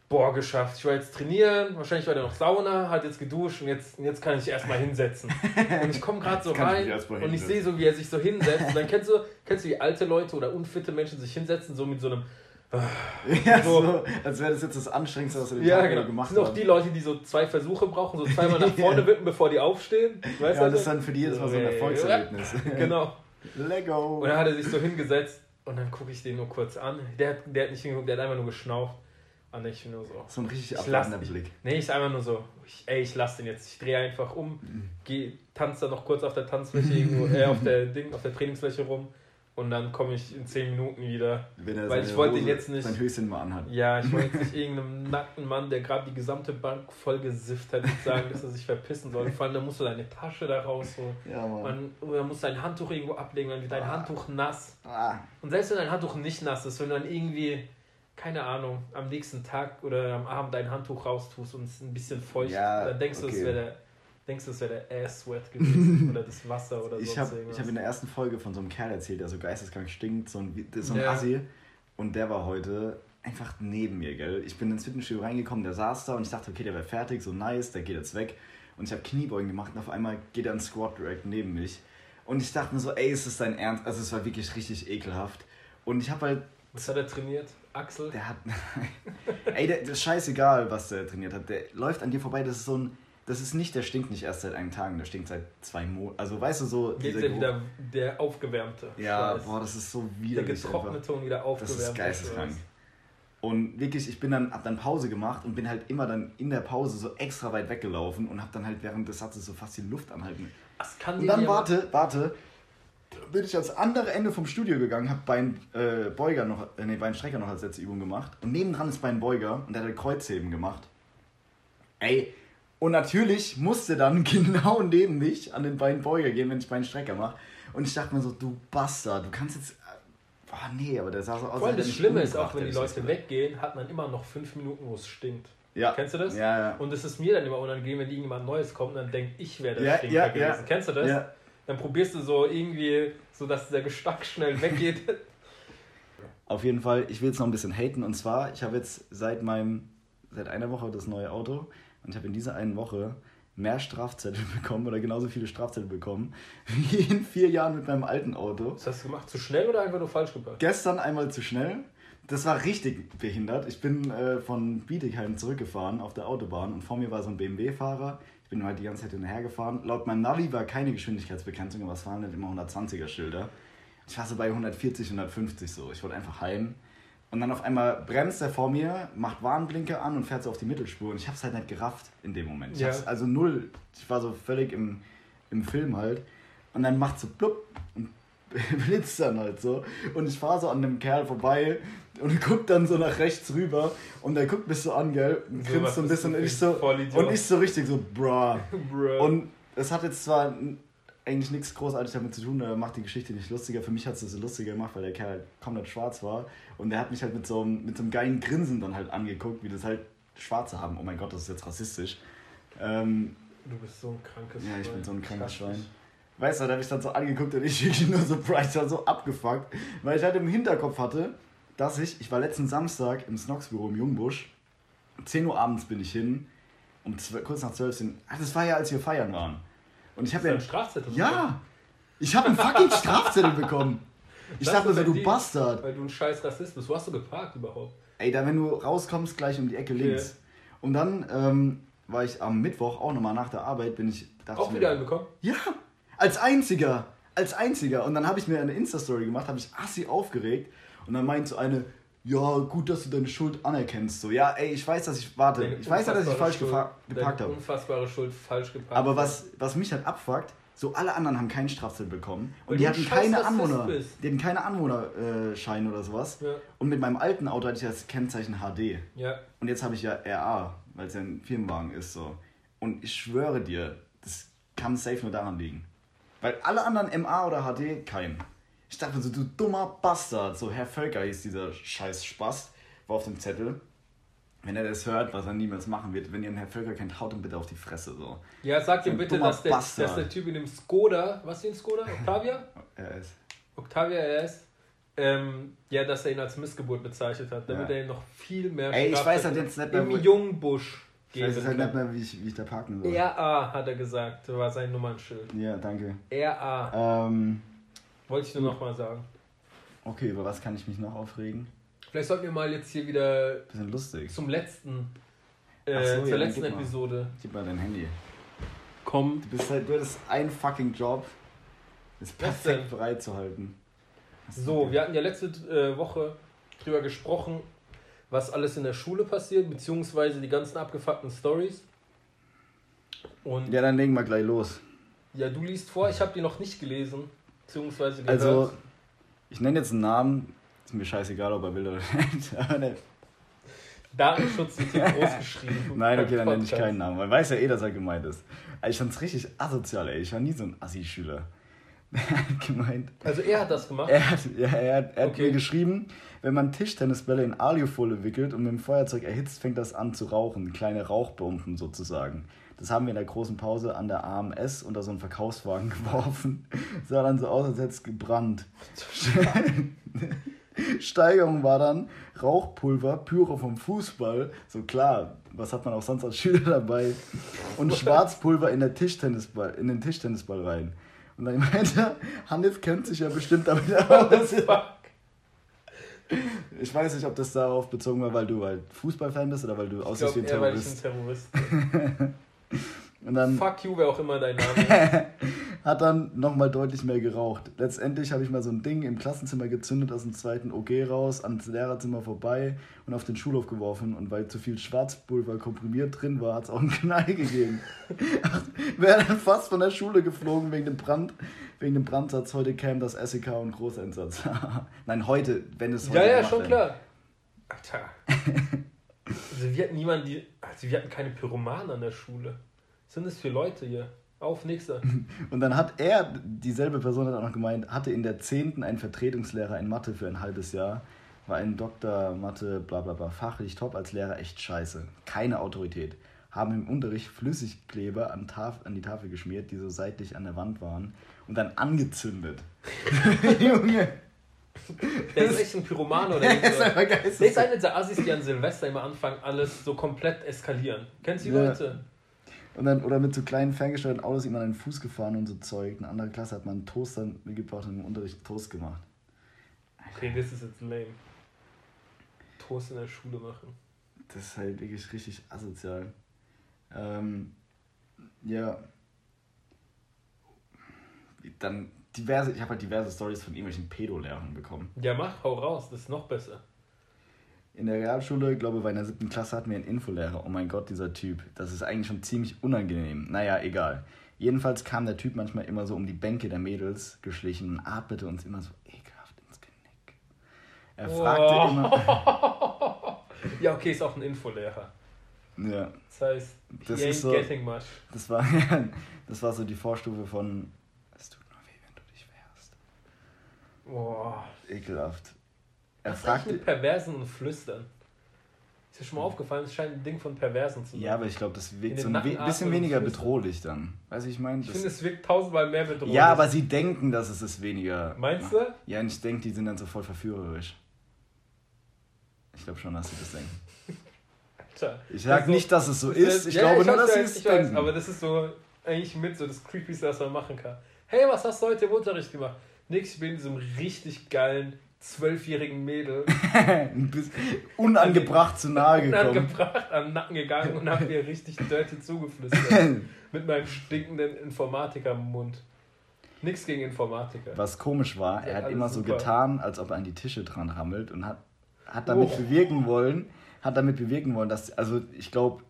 boah, geschafft. Ich war jetzt trainieren, wahrscheinlich war der noch Sauna, hat jetzt geduscht und jetzt, und jetzt kann ich erstmal hinsetzen. (laughs) Und ich komme gerade so ich rein mal und ich sehe so, wie er sich so hinsetzt. Und dann kennst du, kennst du, wie alte Leute oder unfitte Menschen sich hinsetzen, so mit so einem, Ja, So. so, als wäre das jetzt das Anstrengendste, was wir den ja, Tag genau. gemacht Das sind auch haben. die Leute, die so zwei Versuche brauchen, so zweimal nach (laughs) vorne wippen, bevor die aufstehen. Weißt ja, das ist dann für die jetzt mal so ein Erfolgserlebnis. (laughs) Genau. Lego. Und dann hat er sich so hingesetzt und dann gucke ich den nur kurz an. Der, hat- der hat nicht hingeguckt, der hat einfach nur geschnauft. Und ich bin nur so. So ein richtig lass- Blick. Nee, ich einfach nur so, ich, ey, ich lass den jetzt. Ich drehe einfach um, geh, tanze da noch kurz auf der Tanzfläche irgendwo, äh, auf der Ding, auf der Trainingsfläche rum und dann komme ich in 10 Minuten wieder. Wenn er Weil ich wollte Hose, jetzt nicht- sein Höschen mal anhat. Ja, ich wollte jetzt nicht (laughs) irgendeinem nackten Mann, der gerade die gesamte Bank vollgesifft hat, nicht sagen, dass er sich verpissen soll. Vor allem, da musst du deine Tasche da rausholen. Ja, Mann. Man, oder musst dein Handtuch irgendwo ablegen, dann wird dein Handtuch nass. Ah, Und selbst wenn dein Handtuch nicht nass ist, wenn du dann irgendwie, keine Ahnung, am nächsten Tag oder am Abend dein Handtuch raustust und es ein bisschen feucht, Ja, dann denkst du, es okay. wäre der, denkst du, es wäre der Ass-Sweat gewesen (laughs) oder das Wasser oder ich habe irgendwas. ich hab in der ersten Folge von so einem Kerl erzählt, der so geisteskrank stinkt, so ein, so ein Ja. Assi. Und der war heute einfach neben mir, gell. Ich bin ins Fitnessstudio reingekommen, der saß da und ich dachte, okay, der wäre fertig, so nice, der geht jetzt weg. Und ich habe Kniebeugen gemacht und auf einmal geht er ein Squat direkt neben mich. Und ich dachte mir so, ey, ist das dein Ernst? Also es war wirklich richtig ekelhaft. Und ich habe halt Was hat er trainiert? Axel? Der hat. (laughs) Ey, der, das ist scheißegal, was der trainiert hat. Der läuft an dir vorbei. Das ist so ein. Das ist nicht, der stinkt nicht erst seit einem Tag, der stinkt seit zwei Monaten. Also, weißt du, so. Ja Geruch- wieder der aufgewärmte. Ja, Schweiß. boah, das ist so der widerlich. einfach. getrocknete und wieder Das aufgewärmte. ist geisteskrank. Und wirklich, ich bin dann, hab dann Pause gemacht und bin halt immer dann in der Pause so extra weit weggelaufen und hab dann halt während des Satzes so fast die Luft anhalten. Das kann Und dann, warte, warte, bin ich ans andere Ende vom Studio gegangen, hab Beinbeuger äh, Beuger noch, äh, nee, Beinstrecker noch als letzte Übung gemacht. Und nebendran ist Beinbeuger und der hat halt Kreuzheben gemacht. Ey, und natürlich musste dann (laughs) genau neben mich an den Beinbeuger gehen, wenn ich Beinstrecker mache. Und ich dachte mir so, du Bastard, du kannst jetzt. Boah, nee, aber der sah so aus. Vor allem als das Schlimme ist auch, wenn die Leute weggehen, hat man immer noch fünf Minuten, wo es stinkt. Ja. Kennst du das? Ja, ja. Und es ist mir dann immer unangenehm, wenn irgendjemand Neues kommt und dann denkt, ich wäre der Ja, Stinker ja, gewesen. ja. Kennst du das? Ja. Dann probierst du so irgendwie, so dass der Gestank schnell weggeht. (laughs) (laughs) Auf jeden Fall, ich will jetzt noch ein bisschen haten. Und zwar, ich habe jetzt seit meinem, seit einer Woche das neue Auto und ich habe in dieser einen Woche mehr Strafzettel (laughs) bekommen oder genauso viele Strafzettel bekommen wie in vier Jahren mit meinem alten Auto. Was hast du gemacht? Zu schnell oder einfach nur falsch geparkt? Gestern einmal zu schnell. Das war richtig behindert. Ich bin äh, von Bietigheim zurückgefahren auf der Autobahn und vor mir war so ein BMW-Fahrer. Ich bin halt die ganze Zeit hinterher gefahren. Laut meinem Navi war keine Geschwindigkeitsbegrenzung, aber es waren halt immer 120er-Schilder. Ich war so bei 140, 150 so. Ich wollte einfach heim. Und dann auf einmal bremst er vor mir, macht Warnblinker an und fährt so auf die Mittelspur. Und ich hab's halt nicht gerafft in dem Moment. Ich Ja. hab's also null. Ich war so völlig im, im Film halt. Und dann macht so plupp und (laughs) blitzt dann halt so. Und ich fahre so an dem Kerl vorbei und guck dann so nach rechts rüber. Und der guckt mich so an, gell? Und So, grinst was so ein bisschen. Und ich so, und ich so richtig so, bruh. (laughs) Und es hat jetzt zwar eigentlich nichts großartig damit zu tun, er macht die Geschichte nicht lustiger. Für mich hat es es lustiger gemacht, weil der Kerl halt komplett schwarz war. Und der hat mich halt mit so, einem, mit so einem geilen Grinsen dann halt angeguckt, wie das halt Schwarze haben. Oh mein Gott, das ist jetzt rassistisch. Ähm, du bist so ein krankes ja, ich bin so ein krankes. Schwein. Weißt du, da habe ich dann so angeguckt und ich wirklich nur so war so abgefuckt, weil ich halt im Hinterkopf hatte, dass ich, ich war letzten Samstag im Snox-Büro im Jungbusch, um 10 Uhr abends bin ich hin, um zwe- kurz nach 12 sind, ach, das war ja, als wir feiern waren. Und ich habe ja, einen Strafzettel? bekommen? ja, ich habe einen fucking Strafzettel bekommen. Ich Das dachte mir so, du die- Bastard. Weil du ein scheiß Rassist bist. Wo hast du geparkt überhaupt? Ey, da wenn du rauskommst, gleich um die Ecke links. Und dann ähm, war ich am Mittwoch auch nochmal nach der Arbeit, bin ich, Auch mir, wieder einen bekommen? Ja, als einziger. Als einziger. Und dann habe ich mir eine Insta-Story gemacht, habe ich assi aufgeregt. Und dann meint so eine, ja, gut, dass du deine Schuld anerkennst. So, ja, ey, ich weiß, dass ich, warte, Deine ich weiß ja, dass ich falsch Schuld- geparkt habe. unfassbare Schuld falsch geparkt. Aber was, was mich halt abfuckt, So, alle anderen haben keinen Strafzettel bekommen. Und Weil die hatten scheiß keine Rassist Anwohner. bist. Die hatten keine Anwohnerscheine oder sowas. Ja. Und mit meinem alten Auto hatte ich das Kennzeichen HD. Ja. Und jetzt habe ich ja RA, weil es ja ein Firmenwagen ist. so. Und ich schwöre dir, das kann safe nur daran liegen. Weil alle anderen MA oder HD kein. Ich dachte so, du dummer Bastard. So, Herr Völker hieß dieser scheiß Spast, war auf dem Zettel. Wenn er das hört, was er niemals machen wird, wenn ihr einen Herr Völker kennt, haut ihm bitte auf die Fresse. So. Ja, sag So ihm bitte, dass der, dass der Typ in dem Skoda, was ist denn Skoda? Octavia? (laughs) Ist. Octavia RS, ähm, ja, dass er ihn als Missgeburt bezeichnet hat, damit Ja. er ihm noch viel mehr Ey, ich weiß halt jetzt nicht mehr, im Jungbusch Ich weiß halt nicht mehr, wie ich, wie ich da parken soll. RA hat er gesagt, war sein Nummernschild. Ja, danke. RA, Ähm, wollte ich nur nochmal sagen. okay, über was kann ich mich noch aufregen? Vielleicht sollten wir mal jetzt hier wieder Bisschen lustig. zum letzten, äh, Ach so, ja, zur dann letzten gib mal. Episode Gib mal dein Handy. kommen. Du bist halt, du hattest einen fucking Job, das perfekt bereit zu halten. So, wir hatten ja letzte äh, Woche drüber gesprochen, was alles in der Schule passiert, beziehungsweise die ganzen abgefuckten Stories. Und ja, Ja, dann legen wir gleich los. du liest vor, ich habe die noch nicht gelesen, beziehungsweise gehört. Also, ich nenne jetzt einen Namen. Ist mir scheißegal, ob er will oder (laughs) nicht. Aber ne- Datenschutz wird hier (laughs) groß geschrieben. Nein, okay, dann nenne ich keinen Namen. Man weiß ja eh, dass er gemeint ist. Ich fand's richtig asozial, ey. Ich war nie so ein Assi-Schüler. (laughs) Er hat gemeint, Also er hat das gemacht. Er hat, ja, er hat, er hat Okay. mir geschrieben, wenn man Tischtennisbälle in Alufolie wickelt und mit dem Feuerzeug erhitzt, fängt das an zu rauchen. Kleine Rauchbomben sozusagen. Das haben wir in der großen Pause an der AMS unter so einen Verkaufswagen (laughs) geworfen. Sah dann so aus, als hätte es gebrannt. (laughs) Steigerung war dann Rauchpulver, Pyro vom Fußball. So klar, was hat man auch sonst als Schüler dabei? Und Schwarzpulver in, der Tischtennisball, in den Tischtennisball rein. Und dann meinte er, Hanif kennt sich ja bestimmt damit (laughs) aus. Ich weiß nicht, ob das darauf bezogen war, weil du halt Fußballfan bist oder weil du aussiehst wie ein eher, weil ich ein Terrorist. Und dann Fuck you, wer auch immer dein Name ist. (laughs) hat dann nochmal deutlich mehr geraucht. Letztendlich habe ich mal so ein Ding im Klassenzimmer gezündet, aus dem zweiten OG raus, ans Lehrerzimmer vorbei und auf den Schulhof geworfen. Und weil zu viel Schwarzpulver komprimiert drin war, hat es auch einen Knall gegeben. (laughs) Wäre dann fast von der Schule geflogen wegen dem Brand. Wegen dem Brandsatz. Heute käme das SEK und Großeinsatz. (laughs) Nein, heute, wenn es heute Ja, ja, schon klar. Alter. Also wir hatten niemanden, die. Also wir hatten keine Pyromanen an der Schule. Was sind das für Leute hier? Auf, nächster. (laughs) Und dann hat er, dieselbe Person hat auch noch gemeint, hatte in der 10. einen Vertretungslehrer in Mathe für ein halbes Jahr, war ein Doktor Mathe, bla bla bla, fachlich top, als Lehrer echt scheiße. Keine Autorität. Haben im Unterricht Flüssigkleber an, Taf an die Tafel geschmiert, die so seitlich an der Wand waren und dann angezündet. (laughs) (laughs) Junge, (laughs) Der ist echt ein Pyroman oder (laughs) der ist so. einfach Der ist geil. einer der Assis, die an Silvester immer anfangen, alles so komplett eskalieren. Kennst du die Ja. Leute? Und dann, oder mit so kleinen ferngesteuerten Autos ihm an den Fuß gefahren und so Zeug. Eine andere Klasse hat man einen Toaster mitgebracht und im Unterricht Toast gemacht. Okay, das ist jetzt lame. Toast in der Schule machen. Das ist halt wirklich richtig asozial. Ähm, ja. Dann diverse, ich habe halt diverse Stories von irgendwelchen Pedo-Lehrern bekommen. Ja, mach, hau raus, das ist noch besser. In der Realschule, glaube ich, bei der siebten Klasse hatten wir einen Infolehrer. Oh mein Gott, dieser Typ. Das ist eigentlich schon ziemlich unangenehm. Naja, egal. Jedenfalls kam der Typ manchmal immer so um die Bänke der Mädels geschlichen und atmete uns immer so ekelhaft ins Genick. Er fragte Oh. immer. (laughs) ja, okay, ist auch ein Infolehrer. Ja, Das heißt, Das ist so- getting much. das war, (laughs) das war so die Vorstufe von. Es tut nur weh, wenn du dich wehrst. Boah. Ekelhaft. Er eigentlich fragte. mit Perversen und Flüstern? Ist dir schon mal aufgefallen, es scheint ein Ding von Perversen zu sein. Ja, aber ich glaube, das wirkt so ein we bisschen weniger bedrohlich dann. Weißt du, ich meine? ich Das- finde, es wirkt tausendmal mehr bedrohlich. Ja, aber sie denken, dass es ist weniger. Meinst du? Ja, und ich denke, die sind dann so voll verführerisch. Ich glaube schon, dass sie das denken. Tja. Ich sag Also, nicht, dass es so das ist. Ich ja, glaube ich nur, dass sie es weiß, denken. Aber das ist so eigentlich mit so das Creepyste, was man machen kann. Hey, was hast du heute im Unterricht gemacht? Nix, ich bin diesem richtig geilen zwölfjährigen Mädel (laughs) unangebracht zu nahe gekommen. angebracht, an den Nacken gegangen und hab ihr richtig dirty zugeflüstert. (laughs) mit meinem stinkenden Informatiker im Mund. Nix gegen Informatiker. Was komisch war, er hat immer so super. getan, als ob er an die Tische dran rammelt und hat, hat damit Oh. bewirken wollen, hat damit bewirken wollen, dass, also ich glaube,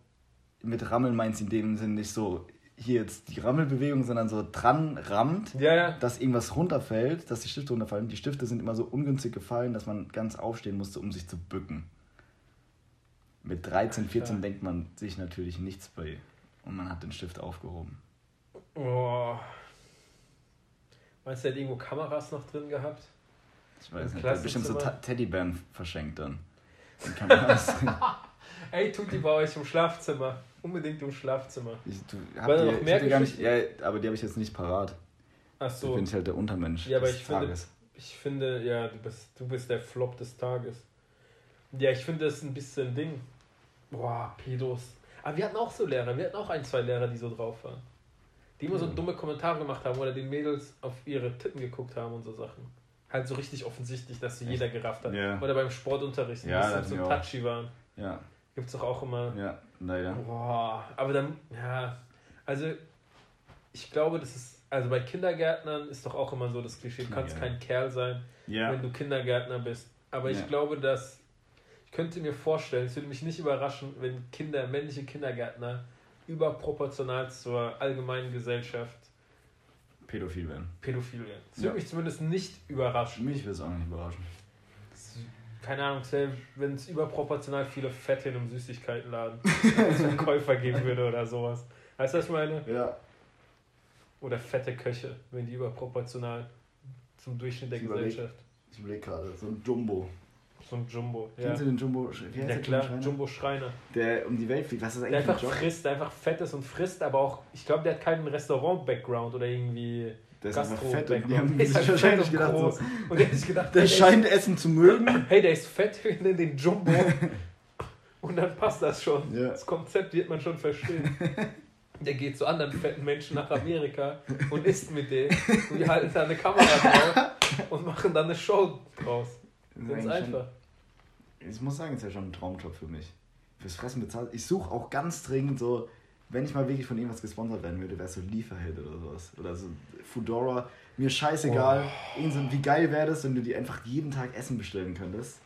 mit Rammeln meint sie in dem Sinn nicht so, hier jetzt die Rammelbewegung, sondern so dran rammt, Ja, ja. dass irgendwas runterfällt, dass die Stifte runterfallen. Die Stifte sind immer so ungünstig gefallen, dass man ganz aufstehen musste, um sich zu bücken. Mit 13, 14 Alter. denkt man sich natürlich nichts bei. Und man hat den Stift aufgehoben. Oh. Meinst du, der hat irgendwo Kameras noch drin gehabt? Ich weiß Im nicht, der hat bestimmt so Teddybären verschenkt dann. (laughs) Ey, tut die bei euch im Schlafzimmer. Unbedingt im Schlafzimmer. ich, du, Weil da ihr, noch ich mehr hatte gar nicht, ja, aber die habe ich jetzt nicht parat. Ach Da so. bin ich halt der Untermensch Ja, aber des ich finde- Tages. Ich finde, ja, du bist, du bist der Flop des Tages. Ja, ich finde das ist ein bisschen Ding. Boah, Pedos. Aber wir hatten auch so Lehrer, wir hatten auch ein, zwei Lehrer, die so drauf waren. Die immer so dumme Kommentare gemacht haben oder den Mädels auf ihre Titten geguckt haben und so Sachen. Halt so richtig offensichtlich, dass sie jeder gerafft hat. Ja. Oder beim Sportunterricht, Ja, die so touchy waren. Ja, Gibt's doch auch immer. ja, leider. Boah, aber dann, ja, also ich glaube, das ist, also bei Kindergärtnern ist doch auch immer so das Klischee, du kannst kein Kerl sein, Ja, wenn du Kindergärtner bist. Aber ich Ja. glaube, dass, ich könnte mir vorstellen, es würde mich nicht überraschen, wenn Kinder, männliche Kindergärtner überproportional zur allgemeinen Gesellschaft pädophil werden. pädophil werden. Das Ja. würde mich zumindest nicht überraschen. Mich würde es auch nicht überraschen. Keine Ahnung, wenn es überproportional viele Fette in einem Süßigkeitenladen (laughs) als Käufer geben würde oder sowas. Weißt du, was ich meine? Ja, Oder fette Köche, wenn die überproportional zum Durchschnitt der Ich überleg- Gesellschaft. ich überlege gerade, so ein Jumbo. So ein Jumbo. Ja, Kennst du den Jumbo? Wie heißt ja der klar, Schreiner? Jumbo Schreiner. Der um die Welt fliegt. Was ist Der eigentlich ein einfach Job? frisst, der einfach fett ist und frisst, aber auch, ich glaube, der hat keinen Restaurant-Background oder irgendwie Der ist einfach fett und die haben (laughs) Der ist sich wahrscheinlich und gedacht, so, Und der gedacht, der hey, scheint Essen zu mögen. ist, (laughs) hey, der ist fett, (laughs) wir nennen den Jumbo. und dann passt das schon. Ja. Das Konzept wird man schon verstehen. Der geht zu anderen fetten Menschen nach Amerika und isst mit denen. Und die halten da eine Kamera drauf und machen dann eine Show draus. Ist Ganz einfach. Schon, ich muss sagen, es ist ja schon ein Traumjob für mich. Fürs Fressen bezahlt. Ich suche auch ganz dringend so, wenn ich mal wirklich von irgendwas gesponsert werden würde, wäre es so Lieferheld oder sowas. Oder so Foodora. Mir scheißegal. Oh. Irgend so, wie geil wäre das, wenn du dir einfach jeden Tag Essen bestellen könntest.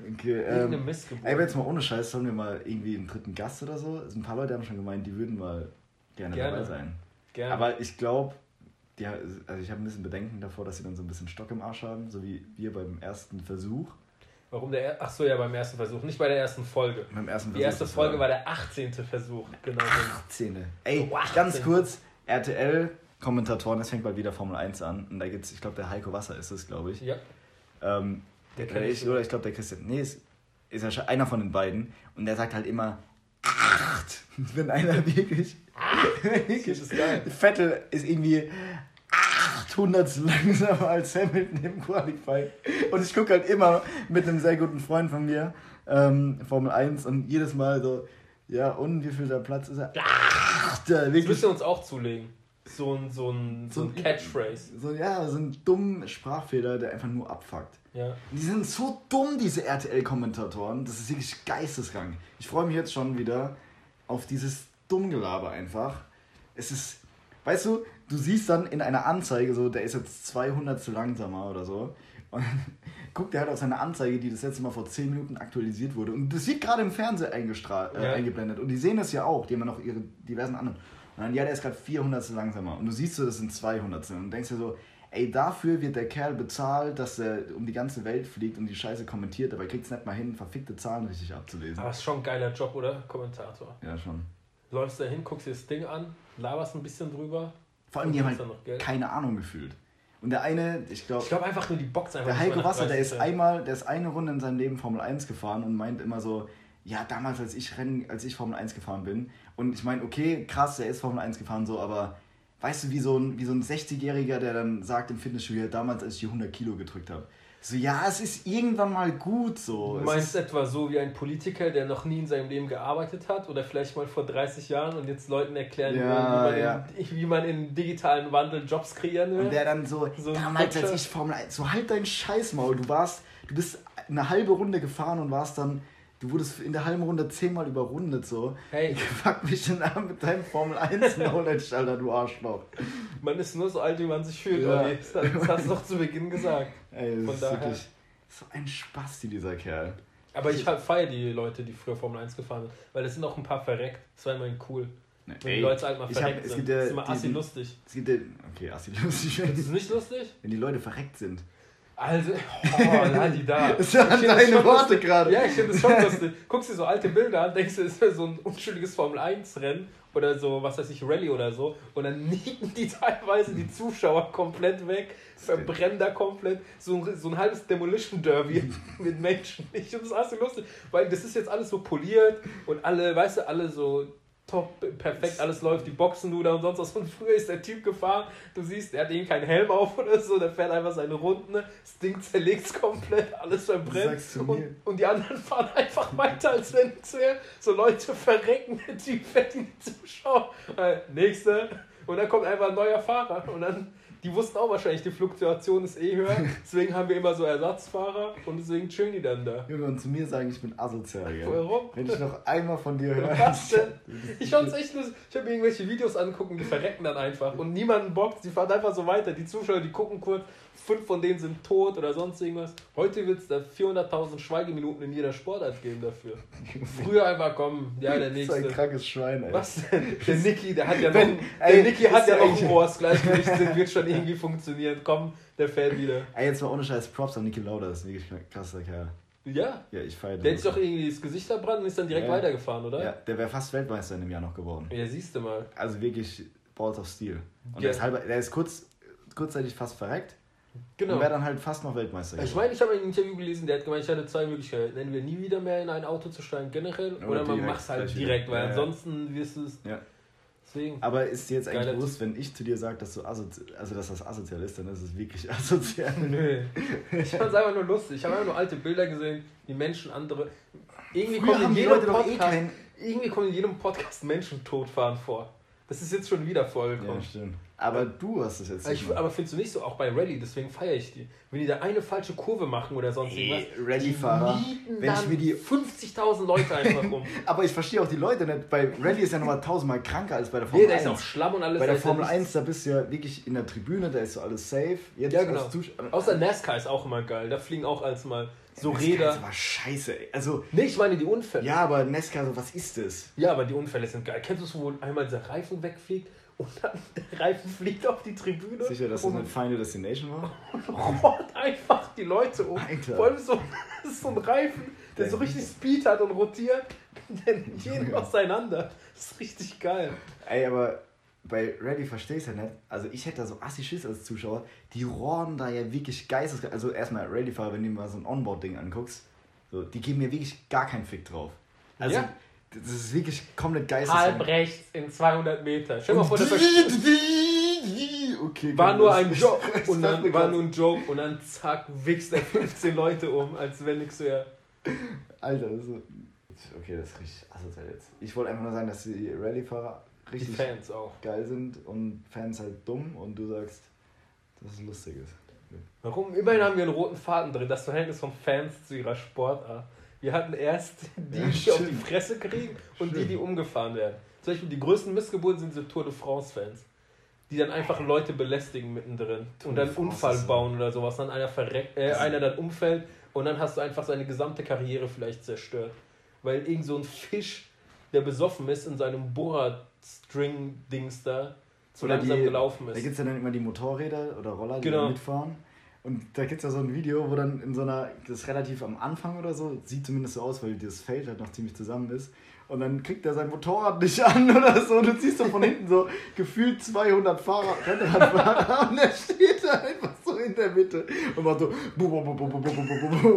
Okay, Irgendeine ähm, ey, aber jetzt mal ohne Scheiß, sollen wir mal irgendwie einen dritten Gast oder so? Also ein paar Leute haben schon gemeint, die würden mal gerne, Gerne. dabei sein. Gerne. Aber ich glaube, also ich habe ein bisschen Bedenken davor, dass sie dann so ein bisschen Stock im Arsch haben, so wie wir beim ersten Versuch. Warum der. Er Ach so, ja, beim ersten Versuch. Nicht bei der ersten Folge. Beim ersten Die erste Folge war der 18. Versuch. Genau. so. 18. Ey, Oh, 18. ganz kurz, RTL-Kommentatoren, es fängt bald wieder Formel 1 an. Und da gibt's, ich glaube, der Heiko Wasser ist es, glaube ich. Ja. Ähm, Der oder kenn ich, oder ich glaube, der Christian. Nee, ist, ist ja schon einer von den beiden. Und der sagt halt immer, acht. (laughs) Wenn einer (laughs) wirklich. Das ist geil. Vettel ist irgendwie 800 langsamer als Hamilton im Qualifying. Und ich gucke halt immer mit einem sehr guten Freund von mir ähm, Formel 1 und jedes Mal so, ja, und wie viel der Platz ist er? Achter, Das wirklich. müsst ihr uns auch zulegen. So ein, so ein, so ein Catchphrase. So, ja, so ein dummer Sprachfehler, der einfach nur abfuckt. Ja. Die sind so dumm, diese RTL-Kommentatoren. Das ist wirklich geisteskrank. Ich freue mich jetzt schon wieder auf dieses Dummgelaber einfach. Es ist, weißt du, du siehst dann in einer Anzeige so, der ist jetzt 200 zu langsamer oder so. (laughs) Und guckt er halt auf seine Anzeige, die das letzte Mal vor 10 Minuten aktualisiert wurde. Und das wird gerade im Fernsehen eingestra- äh, Ja. eingeblendet. Und die sehen das ja auch. Die haben ja noch ihre diversen anderen. Und dann, ja, der ist gerade 400 zu langsamer. Und du siehst so, das sind 200 und denkst dir so, ey, dafür wird der Kerl bezahlt, dass er um die ganze Welt fliegt und die Scheiße kommentiert, aber er kriegt es nicht mal hin, verfickte Zahlen richtig abzulesen. Aber ist schon ein geiler Job, oder? Kommentator. Ja, schon. Läufst da hin, guckst dir das Ding an, laberst ein bisschen drüber. Vor allem, die haben halt keine Ahnung gefühlt. Und der eine, ich glaube, Ich glaube einfach nur die Box einfach. der Heiko Wasser, der 30 ist einmal, der ist eine Runde in seinem Leben Formel 1 gefahren und meint immer so, ja, damals, als ich Rennen, als ich Formel 1 gefahren bin. Und ich meine, okay, krass, der ist Formel 1 gefahren, so, aber weißt du, wie so ein, wie so ein 60-Jähriger, der dann sagt im Fitnessstudio, damals, als ich die 100 Kilo gedrückt habe. So, ja, es ist irgendwann mal gut so. Du meinst etwa so wie ein Politiker, der noch nie in seinem Leben gearbeitet hat oder vielleicht mal vor 30 Jahren und jetzt Leuten erklären Ja, will, wie man, ja. in, wie man in digitalen Wandel Jobs kreieren will? und der dann so, So damals, als ich Formel 1, so halt dein Scheißmaul, du warst, du bist eine halbe Runde gefahren und warst dann, du wurdest in der halben Runde zehnmal überrundet so. Hey, (laughs) Fuck mich denn an mit deinem Formel 1 (laughs) Knowledge, Alter, du Arschloch. man ist nur so alt, wie man sich fühlt, Ja. Olli. Das das (laughs) hast du doch zu Beginn gesagt. Ey, das Von ist daher. wirklich so ein Spasti, dieser Kerl. Aber ich feiere die Leute, die früher Formel 1 gefahren sind, weil es sind auch ein paar verreckt. Das war immerhin cool. Nee, Wenn die Leute halt mal verreckt hab, sind. Ja, das ist immer assi lustig. Es gibt ja, okay, assi lustig. Das ist nicht lustig? Wenn die Leute verreckt sind. Also, oh, (laughs) Ladi da. Das waren deine Worte gerade. Ja, ich finde das schon lustig. Guckst dir so alte Bilder an, denkst du, es ist so ein unschuldiges Formel-1-Rennen oder so, was weiß ich, Rallye oder so. Und dann nieten die teilweise die Zuschauer komplett weg, verbrennen da komplett. So ein, so ein halbes Demolition Derby (laughs) mit Menschen. Ich finde das alles lustig, weil das ist jetzt alles so poliert und alle, weißt du, alle so top, perfekt, alles läuft, die Boxen du da und sonst was. Und früher ist der Typ gefahren, du siehst, er hat eben keinen Helm auf oder so, der fährt einfach seine Runden, das Ding zerlegt komplett, alles verbrennt. Und, und, die anderen (laughs) fahren einfach weiter, als wenn es wäre. So Leute verrecken, der Typ fährt in die Zuschauer. Äh, nächste. Und dann kommt einfach ein neuer Fahrer und dann die wussten auch wahrscheinlich, die Fluktuation ist eh höher. (laughs) Deswegen haben wir immer so Ersatzfahrer und deswegen chillen die dann da. Junge, und zu mir sagen, ich bin asozial. Gell? Warum? Wenn ich noch einmal von dir höre. Was denn? (laughs) Ich fand's echt lustig. Ich habe irgendwelche Videos angucken, die verrecken dann einfach. Und niemanden bockt, sie fahren einfach so weiter. Die Zuschauer, die gucken kurz, fünf von denen sind tot oder sonst irgendwas. Heute wird es da 400.000 Schweigeminuten in jeder Sportart geben dafür. (laughs) Früher einfach kommen, ja, der (laughs) nächste. Das ist ein krankes Schwein, ey. Was denn? Der Niki, der hat ja noch, Wenn, der Niki hat ja noch ein Rohrs Gleichgewicht, wird schon irgendwie funktionieren. Komm, der fährt wieder. Ey, jetzt mal ohne Scheiß Props an Niki Lauda, das ist wirklich ein krasser Kerl. Ja? Ja, ich feiere Der hat sich doch irgendwie das Gesicht verbrannt und ist dann direkt ja. weitergefahren, oder? Ja, der wäre fast Weltmeister in dem Jahr noch geworden. Ja, siehst du mal. Also wirklich Balls of Steel. Und ja. der ist, halber, der ist kurz, kurzzeitig fast verreckt. Genau. Und wäre dann halt fast noch Weltmeister. Ich meine, ich habe ein Interview gelesen, der hat gemeint, ich hatte zwei Möglichkeiten. Entweder nie wieder mehr in ein Auto zu steigen, generell, oder, oder man macht es halt direkt, weil ja, ansonsten wirst du es. Ja. Deswegen. Aber ist dir jetzt eigentlich bewusst, wenn ich zu dir sage, dass du also dass das asozial ist, dann ist es wirklich (laughs) asozial. Nö. Ich fand es einfach nur lustig. Ich habe einfach nur alte Bilder gesehen, wie Menschen andere. Irgendwie kommen in jedem eh Podcast, eh irgendwie kommen in jedem Podcast Menschen totfahren vor. Das ist jetzt schon wieder vorgekommen. Ja, stimmt. Aber du hast es jetzt. Ich, aber findest du nicht so, auch bei Rallye, deswegen feiere ich die. Wenn die da eine falsche Kurve machen oder sonst hey, irgendwas. Rallye-Fahrer. Wenn ich mir die. 50.000 Leute einfach rum. (laughs) aber ich verstehe auch die Leute nicht. Bei Rallye ist ja nochmal tausendmal kranker als bei der Formel nee, 1. Nee, da ist auch Schlamm und alles. Bei der Formel 1, da bist du ja wirklich in der Tribüne, da ist so alles safe. Jetzt ja, genau. Außer NASCAR ist auch immer geil. Da fliegen auch als mal so ja, Räder. Das war scheiße. Also, nee, ich meine die Unfälle. Ja, aber NASCAR, so was ist das? Ja, aber die Unfälle sind geil. Kennst du es, wo einmal dieser Reifen wegfliegt? und dann der Reifen fliegt auf die Tribüne. Sicher, dass das eine Final Destination war? (laughs) Und rollt einfach die Leute um. Alter. Vor allem so, (laughs) so ein Reifen, der so richtig Speed hat und rotiert. (laughs) Der jeden auseinander. Das ist richtig geil. Ey, aber bei Ready verstehe ich ja nicht. Also ich hätte da so assi Schiss als Zuschauer. Die rohren da ja wirklich geisteskrank. Also erstmal Ready-Fahrer, wenn du mal so ein Onboard-Ding anguckst, so, die geben mir wirklich gar keinen Fick drauf. Also ja. Das ist wirklich komplett geisteskrank. Halb rechts in 200 Meter. Stell mal vor, das okay, war nur ein Joke. (laughs) Und dann war nur ein Joke und dann zack, wichst er 15 Leute um, als wenn nichts wäre. Alter, das ist so. Okay, das ist richtig asozial jetzt. Ich wollte einfach nur sagen, dass die Rallye-Fahrer richtig die Fans auch. geil sind und Fans halt dumm und du sagst, dass es lustig ist. Warum? Immerhin haben wir einen roten Faden drin, das Verhältnis von Fans zu ihrer Sportart. Wir hatten erst (laughs) die, ja, die auf die Fresse kriegen und stimmt. die, die umgefahren werden. Zum Beispiel die größten Missgeburten sind so Tour de France-Fans. Die dann einfach Leute belästigen mittendrin Tour und dann einen Unfall bauen oder sowas. Dann einer verreckt, äh, einer dann umfällt und dann hast du einfach seine gesamte Karriere vielleicht zerstört. Weil irgend so ein Fisch, der besoffen ist, in seinem String-Dings da so oder langsam die, gelaufen ist. Da gibt es ja dann immer die Motorräder oder Roller, die genau. mitfahren. Und da gibt es ja so ein Video, wo dann in so einer, das ist relativ am Anfang oder so, sieht zumindest so aus, weil das Feld halt noch ziemlich zusammen ist. Und dann kriegt er sein Motorrad nicht an (laughs) oder so. Und du siehst so von hinten so gefühlt 200 Fahrer, Rennradfahrer. und er steht da einfach so in der Mitte und macht so.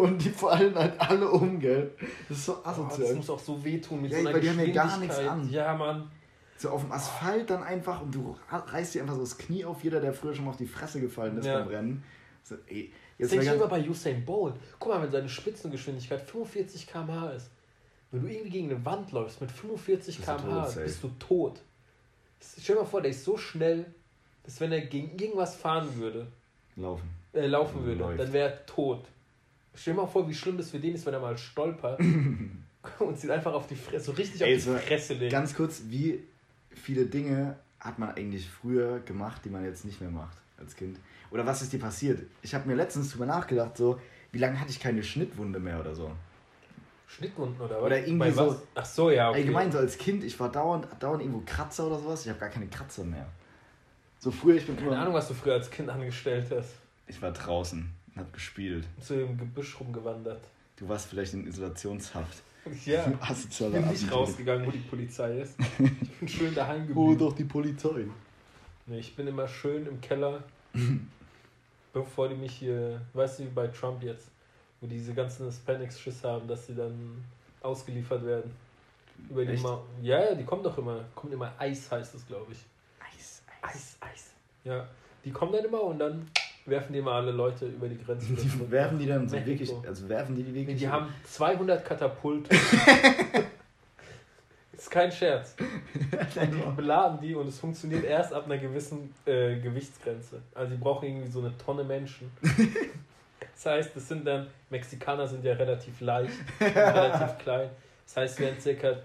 Und die fallen halt alle um, gell? Das ist so asozial. Oh, das muss auch so wehtun mit ja, so einer weil die haben ja gar nichts an. Ja, Mann. So auf dem Asphalt dann einfach und du reißt dir einfach so das Knie auf, jeder, der früher schon mal auf die Fresse gefallen ist ja. beim Rennen. So, ey, jetzt das denke ich bei Usain Bolt. Guck mal, wenn seine Spitzengeschwindigkeit 45 km/h ist, wenn du irgendwie gegen eine Wand läufst mit 45 km/h, bist du tot. Stell dir mal vor, der ist so schnell, dass wenn er gegen irgendwas fahren würde, laufen, äh, laufen würde, Läuft. dann wäre er tot. Stell dir mal vor, wie schlimm das für den ist, wenn er mal stolpert (laughs) und sich einfach auf die Fresse, so richtig Ey, auf die Fresse legt. Ganz kurz, wie viele Dinge hat man eigentlich früher gemacht, die man jetzt nicht mehr macht als Kind? Oder was ist dir passiert? Ich habe mir letztens drüber nachgedacht, so, wie lange hatte ich keine Schnittwunde mehr oder so? Schnittwunden oder was? Oder irgendwie so- was? Ach so, ja, okay. Allgemein so als Kind, ich war dauernd, dauernd irgendwo Kratzer oder sowas. Ich habe gar keine Kratzer mehr. So früher, ich bin Keine. Ahnung, was du früher als Kind angestellt hast. Ich war draußen und hab gespielt. Zu dem Gebüsch rumgewandert. Du warst vielleicht in Isolationshaft. Ja. Ich bin nicht Abenteuer. rausgegangen, wo die Polizei ist. (laughs) Ich bin schön daheim Hol geblieben. doch die Polizei. Nee, ich bin immer schön im Keller, (laughs) bevor die mich hier, weißt du, wie bei Trump jetzt, wo diese ganzen Hispanics Schiss haben, dass sie dann ausgeliefert werden. Über die Echt? Ma ja, ja, die kommen doch immer, kommt immer Eis heißt es, glaube ich. Eis, Eis, Eis. Ja, die kommen dann immer und dann werfen die mal alle Leute über die Grenze. Die werfen die dann so wirklich, also werfen die die wirklich? die haben 200 Katapulte. (laughs) ist kein Scherz. Und die beladen die und es funktioniert erst ab einer gewissen äh, Gewichtsgrenze. Also die brauchen irgendwie so eine Tonne Menschen. (laughs) Das heißt, das sind dann, Mexikaner sind ja relativ leicht, relativ (laughs) klein. Das heißt, wären circa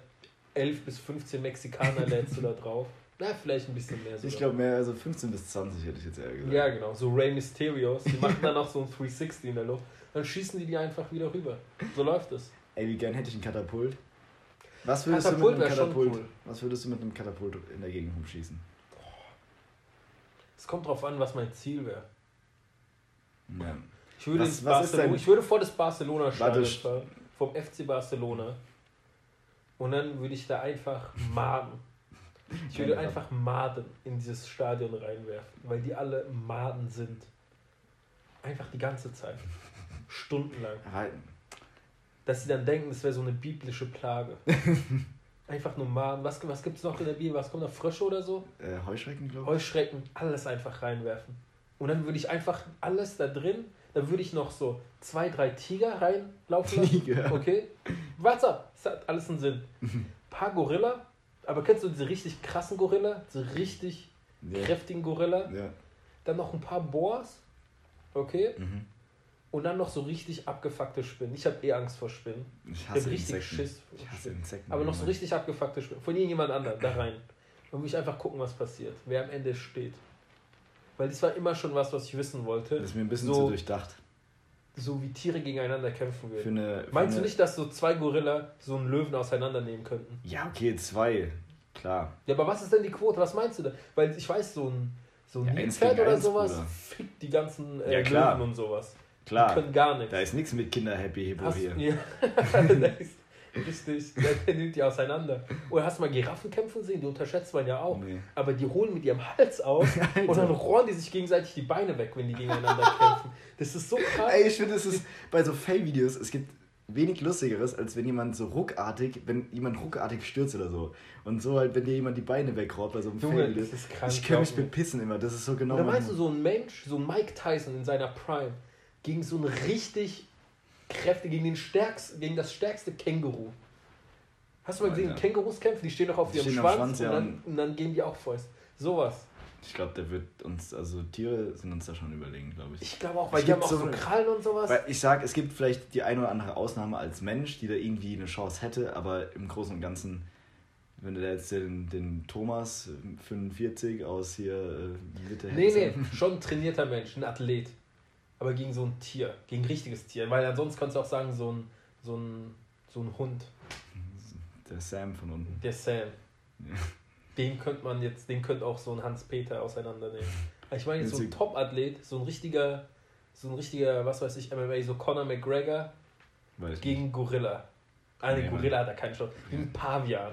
11 bis 15 Mexikaner lädst du da drauf. Na, vielleicht ein bisschen mehr sogar. Ich glaube mehr, also 15 bis 20 hätte ich jetzt eher gesagt. Ja, genau. So Rey Mysterios. Die machen dann auch so ein 360 in der Luft. Dann schießen die die einfach wieder rüber. So läuft es. Ey, wie gern hätte ich ein Katapult? Was würdest Katapult du mit einem Katapult? cool. Was würdest du mit einem Katapult in der Gegend rumschießen? Es kommt drauf an, was mein Ziel wäre. Ja. Ich würde, Was- ins was ist Barcelona, dein- ich würde vor das Barcelona-Stadion Warte, fahren, vom FC Barcelona. Und dann würde ich da einfach Maden. Ich würde einfach Maden in dieses Stadion reinwerfen, weil die alle Maden sind. Einfach die ganze Zeit. Stundenlang. Aber Dass sie dann denken, das wäre so eine biblische Plage. (laughs) Einfach nur Maden. Was, was gibt es noch in der Bibel? Was kommt da? Frösche oder so? äh, Heuschrecken, glaube Heuschrecken, alles einfach reinwerfen. Und dann würde ich einfach alles da drin, dann würde ich noch so zwei, drei Tiger reinlaufen lassen. Tiger. Okay? Warte ab, es hat alles einen Sinn. (laughs) Ein paar Gorilla, aber kennst du diese richtig krassen Gorilla? Diese richtig ich. Ja. kräftigen Gorilla? ja. Dann noch ein paar Boas. Okay? Mhm. Und dann noch so richtig abgefuckte Spinnen. Ich habe eh Angst vor Spinnen. Ich Ich hasse richtig Insekten. Schiss vor Ich hasse Spinnen. Insekten. Aber noch so richtig abgefuckte Spinnen. Von irgendjemand anderem da rein. Und will ich einfach gucken, was passiert. Wer am Ende steht. Weil das war immer schon was, was ich wissen wollte. Das ist mir ein bisschen so, zu durchdacht. So wie Tiere gegeneinander kämpfen Für würden. eine, für Meinst du nicht, dass so zwei Gorilla so einen Löwen auseinandernehmen könnten? Ja, okay, zwei. Klar. Ja, aber was ist denn die Quote? Was meinst du da? Weil ich weiß, so ein, so ein Ja, Nilpferd oder sowas Bruder. fickt die ganzen äh, Ja, klar. Löwen und sowas. Die Klar. können gar nichts. Da ist nichts mit Kinder-Happy Hippo Hast, hier. (laughs) ja, (laughs) da ist, richtig, der, nimmt die auseinander. Oder hast du mal Giraffen kämpfen sehen? Die unterschätzt man ja auch. Nee. Aber die holen mit ihrem Hals aus (laughs) und dann rohren die sich gegenseitig die Beine weg, wenn die gegeneinander kämpfen. Das ist so krass. Ey, ich finde, es ist bei so Fail-Videos, es gibt wenig Lustigeres, als wenn jemand so ruckartig, wenn jemand ruckartig stürzt oder so. Und so halt, wenn dir jemand die Beine wegrollt bei so einem Junge, Fail-Video. das ist krank. Ich kann mich bepissen immer, das ist so genau mein meinst du, so ein Mensch, so ein Mike Tyson in seiner Prime, gegen so einen richtig kräftig, gegen, den stärksten, gegen das stärkste Känguru? Hast du mal gesehen, Alter. Kängurus kämpfen, die stehen doch auf Die ihrem Schwanz, Schwanz, ja, und, dann, und dann geben die auch Fäust. Sowas. Ich glaube, der wird uns, also Tiere sind uns da schon überlegen, glaube ich. Ich glaube auch, weil Es die haben auch so so Krallen und sowas. Weil ich sag, es gibt vielleicht die eine oder andere Ausnahme als Mensch, die da irgendwie eine Chance hätte, aber im Großen und Ganzen, wenn du da jetzt den, den Thomas, äh, 45, aus hier äh, Mitte Nee, nee, schon ein trainierter Mensch, ein Athlet. Aber gegen so ein Tier, gegen ein richtiges Tier. Weil ansonsten kannst du auch sagen, so ein, so ein, so ein Hund, der Sam von unten. der Sam. Ja. Den könnte man jetzt, den könnte auch so ein Hans-Peter auseinandernehmen. (laughs) Ich meine jetzt so ein. Top-Athlet, so ein richtiger, so ein richtiger, was weiß ich, MMA, so Conor McGregor Weiß gegen Gorilla. Eine Nee, Gorilla hat da keinen Chance. Gegen Pavian.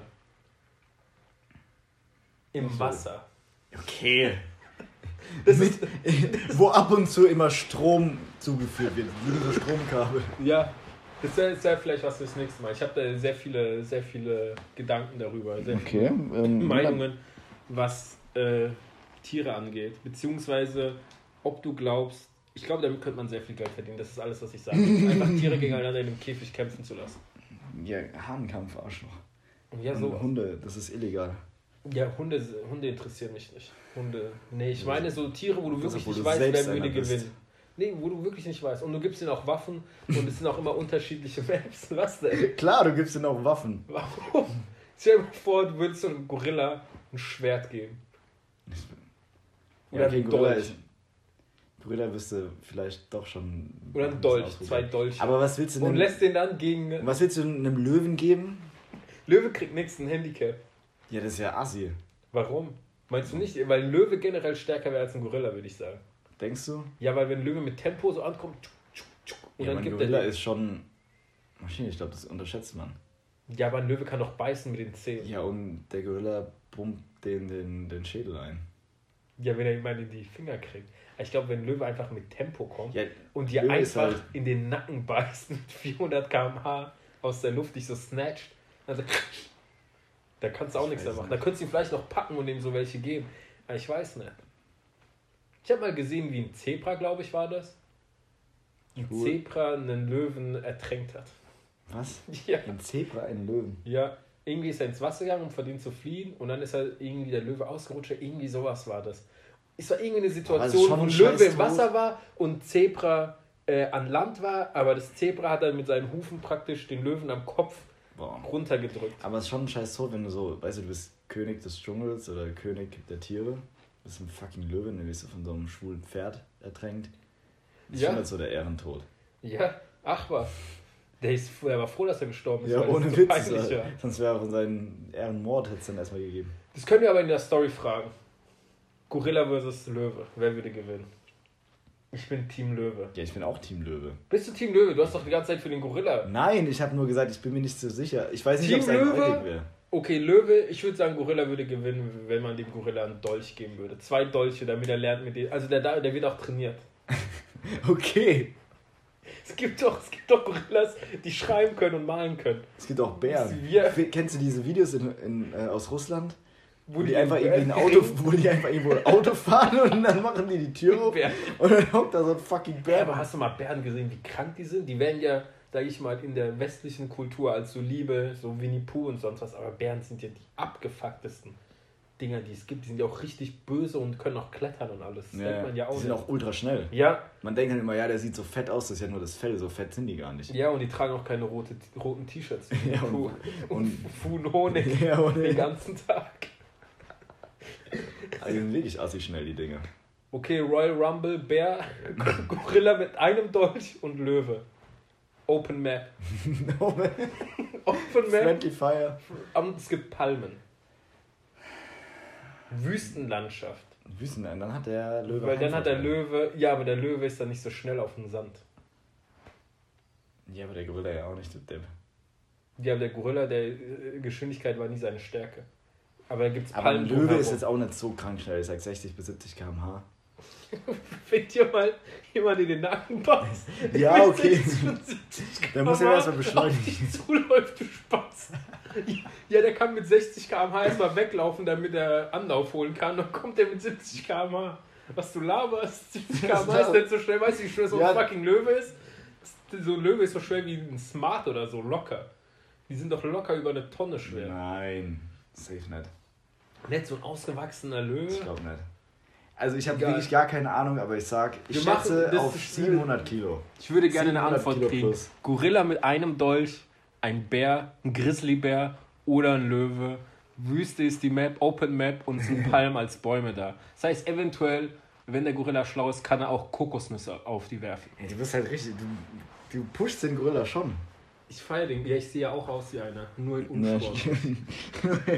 Im. Wasser. nicht. Okay. Das Mit, ist, (laughs) wo ab und zu immer Strom zugeführt wird, wie so Stromkabel. ja, das wäre wär vielleicht was fürs nächste Mal. Ich habe da sehr viele, sehr viele Gedanken darüber, sehr Okay. Ähm, (laughs) Meinungen, was äh, Tiere angeht, beziehungsweise ob du glaubst, ich glaube, damit könnte man sehr viel Geld verdienen. Das ist alles, was ich sage. (laughs) Einfach Tiere gegeneinander in einem Käfig kämpfen zu lassen. Ja, Hahnkampf, Arschloch. Ja, so. Hunde, das ist illegal. Ja, Hunde, Hunde interessieren mich nicht. Hunde. Nee, ich meine so Tiere, wo du Das, wirklich obwohl nicht du weißt, wer würde einer bist. gewinnen. Nee, wo du wirklich nicht weißt. Und du gibst ihnen auch Waffen und es sind auch immer unterschiedliche (laughs) Maps. Was denn? Klar, du gibst ihnen auch Waffen. Warum? Stell dir mal vor, du würdest so einem Gorilla ein Schwert geben. Oder Ja, okay, ein Gorilla Dolch. ist, Gorilla wüsste vielleicht doch schon. Oder ein Dolch, zwei Dolche. Aber was willst du und denn? lässt den dann gegen. was willst du einem Löwen geben? Löwe kriegt nichts, ein Handicap. Ja, das ist ja assi. Warum? Meinst du nicht? Weil ein Löwe generell stärker wäre als ein Gorilla, würde ich sagen. Denkst du? Ja, weil wenn ein Löwe mit Tempo so ankommt tschuk, tschuk, tschuk, und ja, dann gibt Gorilla er. ist schon. Maschine, ich glaube, das unterschätzt man. Ja, aber ein Löwe kann doch beißen mit den Zähnen. Ja, und der Gorilla pumpt den, den, den Schädel ein. Ja, wenn er ihn mal in die Finger kriegt. Ich glaube, wenn ein Löwe einfach mit Tempo kommt Ja, und dir Löwe einfach halt- in den Nacken beißt mit 400 km/h aus der Luft dich so snatcht, also da kannst du auch Ich nichts mehr machen. nicht. Da könntest du ihn vielleicht noch packen und ihm so welche geben. Aber ich weiß nicht. Ich habe mal gesehen, wie ein Zebra, glaube ich, war das. Ein Cool. Zebra einen Löwen ertränkt hat. Was? (laughs) Ja. Ein Zebra, ein Löwen. Ja, irgendwie ist er ins Wasser gegangen, um vor dem zu fliehen und dann ist er irgendwie der Löwe ausgerutscht. Irgendwie sowas war das. Es war irgendwie eine Situation, wo ein Löwe im Wasser war und Zebra äh, an Land war, aber das Zebra hat dann mit seinen Hufen praktisch den Löwen am Kopf Boah. runtergedrückt. Aber es ist schon ein scheiß Tod, wenn du so, weißt du, du bist König des Dschungels oder König der Tiere. Du bist ein fucking Löwe, dann wirst du von so einem schwulen Pferd ertränkt. Das ist Ja. schon halt so der Ehrentod. Ja, ach was. Der, ist, der war froh, dass er gestorben ist. Ja, ohne so Witz. war. Sonst wäre er von seinen Ehrenmord hätte es dann erstmal gegeben. Das können wir aber in der Story fragen. Gorilla versus Löwe. Wer würde gewinnen? Ich bin Team Löwe. Ja, ich bin auch Team Löwe. Bist du Team Löwe? Du hast doch die ganze Zeit für den Gorilla. Nein, ich habe nur gesagt, ich bin mir nicht so sicher. Ich weiß nicht, ob es ein Löwe? Eulig wäre. Okay, Löwe, ich würde sagen, Gorilla würde gewinnen, wenn man dem Gorilla einen Dolch geben würde. Zwei Dolche, damit er lernt mit dem. Also der, der wird auch trainiert. (laughs) Okay. Es gibt doch, es gibt doch Gorillas, die schreiben können und malen können. Es gibt auch Bären. Wir- Kennst du diese Videos in, in, äh, aus Russland? Wo die einfach irgendwie ein (laughs) Auto, wo die einfach irgendwo ein Auto fahren und dann machen die die Tür auf und dann hockt da so ein fucking Ja, Bär. aber hast du mal Bären gesehen, wie krank die sind? Die werden ja, sag ich mal, in der westlichen Kultur als so Liebe, so Winnie Pooh und sonst was, aber Bären sind ja die abgefucktesten Dinger, die es gibt. Die sind ja auch richtig böse und können auch klettern und alles. Das denkt man ja auch die sind nicht. auch ultra schnell. Ja, Man denkt halt immer, ja, der sieht so fett aus, das ist ja nur das Fell, so fett sind die gar nicht. ja, und die tragen auch keine rote, roten T-Shirts. wie (laughs) Ja, Pooh. und- und, (laughs) und- und Honig Ja, und- den ganzen Tag. Also sind wirklich assi schnell, die Dinge. Okay, Royal Rumble, Bär, (laughs) Gorilla mit einem Dolch und Löwe. Open Map. (laughs) Open Map. Friendly Fire. Und es gibt Palmen. Wüstenlandschaft. Wüsten, dann hat der Löwe. Weil dann hat der. Löwe, ja, aber der Löwe ist dann nicht so schnell auf dem Sand. Ja, aber der Gorilla ja auch nicht, du Depp. Ja, aber der Gorilla, der äh, Geschwindigkeit war nie seine Stärke. Aber da gibt es Aber ein. Löwe ist jetzt auch nicht so krank schnell, (laughs) ich sag 60 bis 70 km/h. Wenn dir mal jemand in den Nacken beißt. (laughs) Ja, okay. 60 und 70 Der muss ja erstmal beschleunigen. Zuläuft, du Spatz. Ja, der kann mit 60 km/h erstmal weglaufen, damit er Anlauf holen kann. Dann kommt er mit 70 km/h. Was du laberst, 70 km/h ist nicht so schnell. Weißt du, wie schnell so ein Ja. fucking Löwe ist? So ein Löwe ist so schwer wie ein Smart oder so, locker. Die sind doch locker über eine Tonne schwer. Nein, safe nicht. Nicht so ein ausgewachsener Löwe. Ich glaube nicht. Also ich habe wirklich gar keine Ahnung, aber ich sag, ich Wir schätze auf ist- 700 Kilo. Ich würde gerne eine 700 Antwort Kilo kriegen. plus. Gorilla mit einem Dolch, ein Bär, ein Grizzlybär oder ein Löwe. Wüste ist die Map, Open Map und sind (laughs) Palmen als Bäume da. Das heißt, eventuell, wenn der Gorilla schlau ist, kann er auch Kokosnüsse auf die werfen. Ja, du bist halt richtig, du, du pushst den Gorilla schon. Ich feiere den. Ja, ich sehe ja auch aus wie einer. Nur in Unsport. (laughs)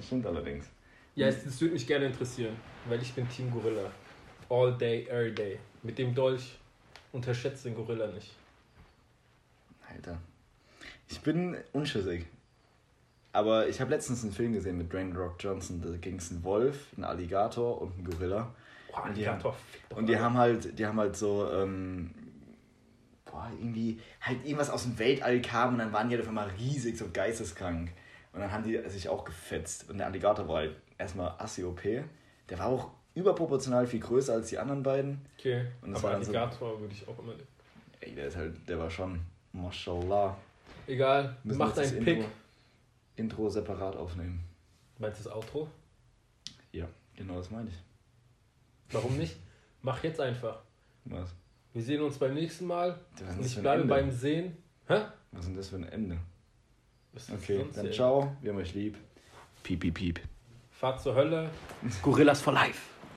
das stimmt allerdings. Ja, es, das würde mich gerne interessieren, weil ich bin Team Gorilla. All day, every day. Mit dem Dolch unterschätzt den Gorilla nicht. Alter. Ich bin unschüssig. Aber ich habe letztens einen Film gesehen mit Dwayne Rock Johnson. Da ging es einen Wolf, einen Alligator und einen Gorilla. Boah, Und die Alligator doch Und die haben halt, die haben halt so, ähm, boah, irgendwie, halt irgendwas aus dem Weltall kam und dann waren die halt auf einmal riesig, so geisteskrank. Und dann haben die sich auch gefetzt. Und der Alligator war halt erstmal assi OP. Der war auch überproportional viel größer als die anderen beiden. Okay, Und das aber war dann so- Alligator würde ich auch immer. Ey, der ist halt, der war schon, mashallah. Egal, Müssen mach jetzt das deinen Pick. Intro, Intro separat aufnehmen. Meinst du das Outro? Ja, genau das meine ich. Warum nicht? Mach jetzt einfach. Was? Wir sehen uns beim nächsten Mal. Ich bleibe beim Sehen. Hä? Was ist denn das für ein Ende? Ist Okay, sonst dann hier? ciao, wir haben euch lieb. Piep, piep, piep. Fahrt zur Hölle. Gorillas for life.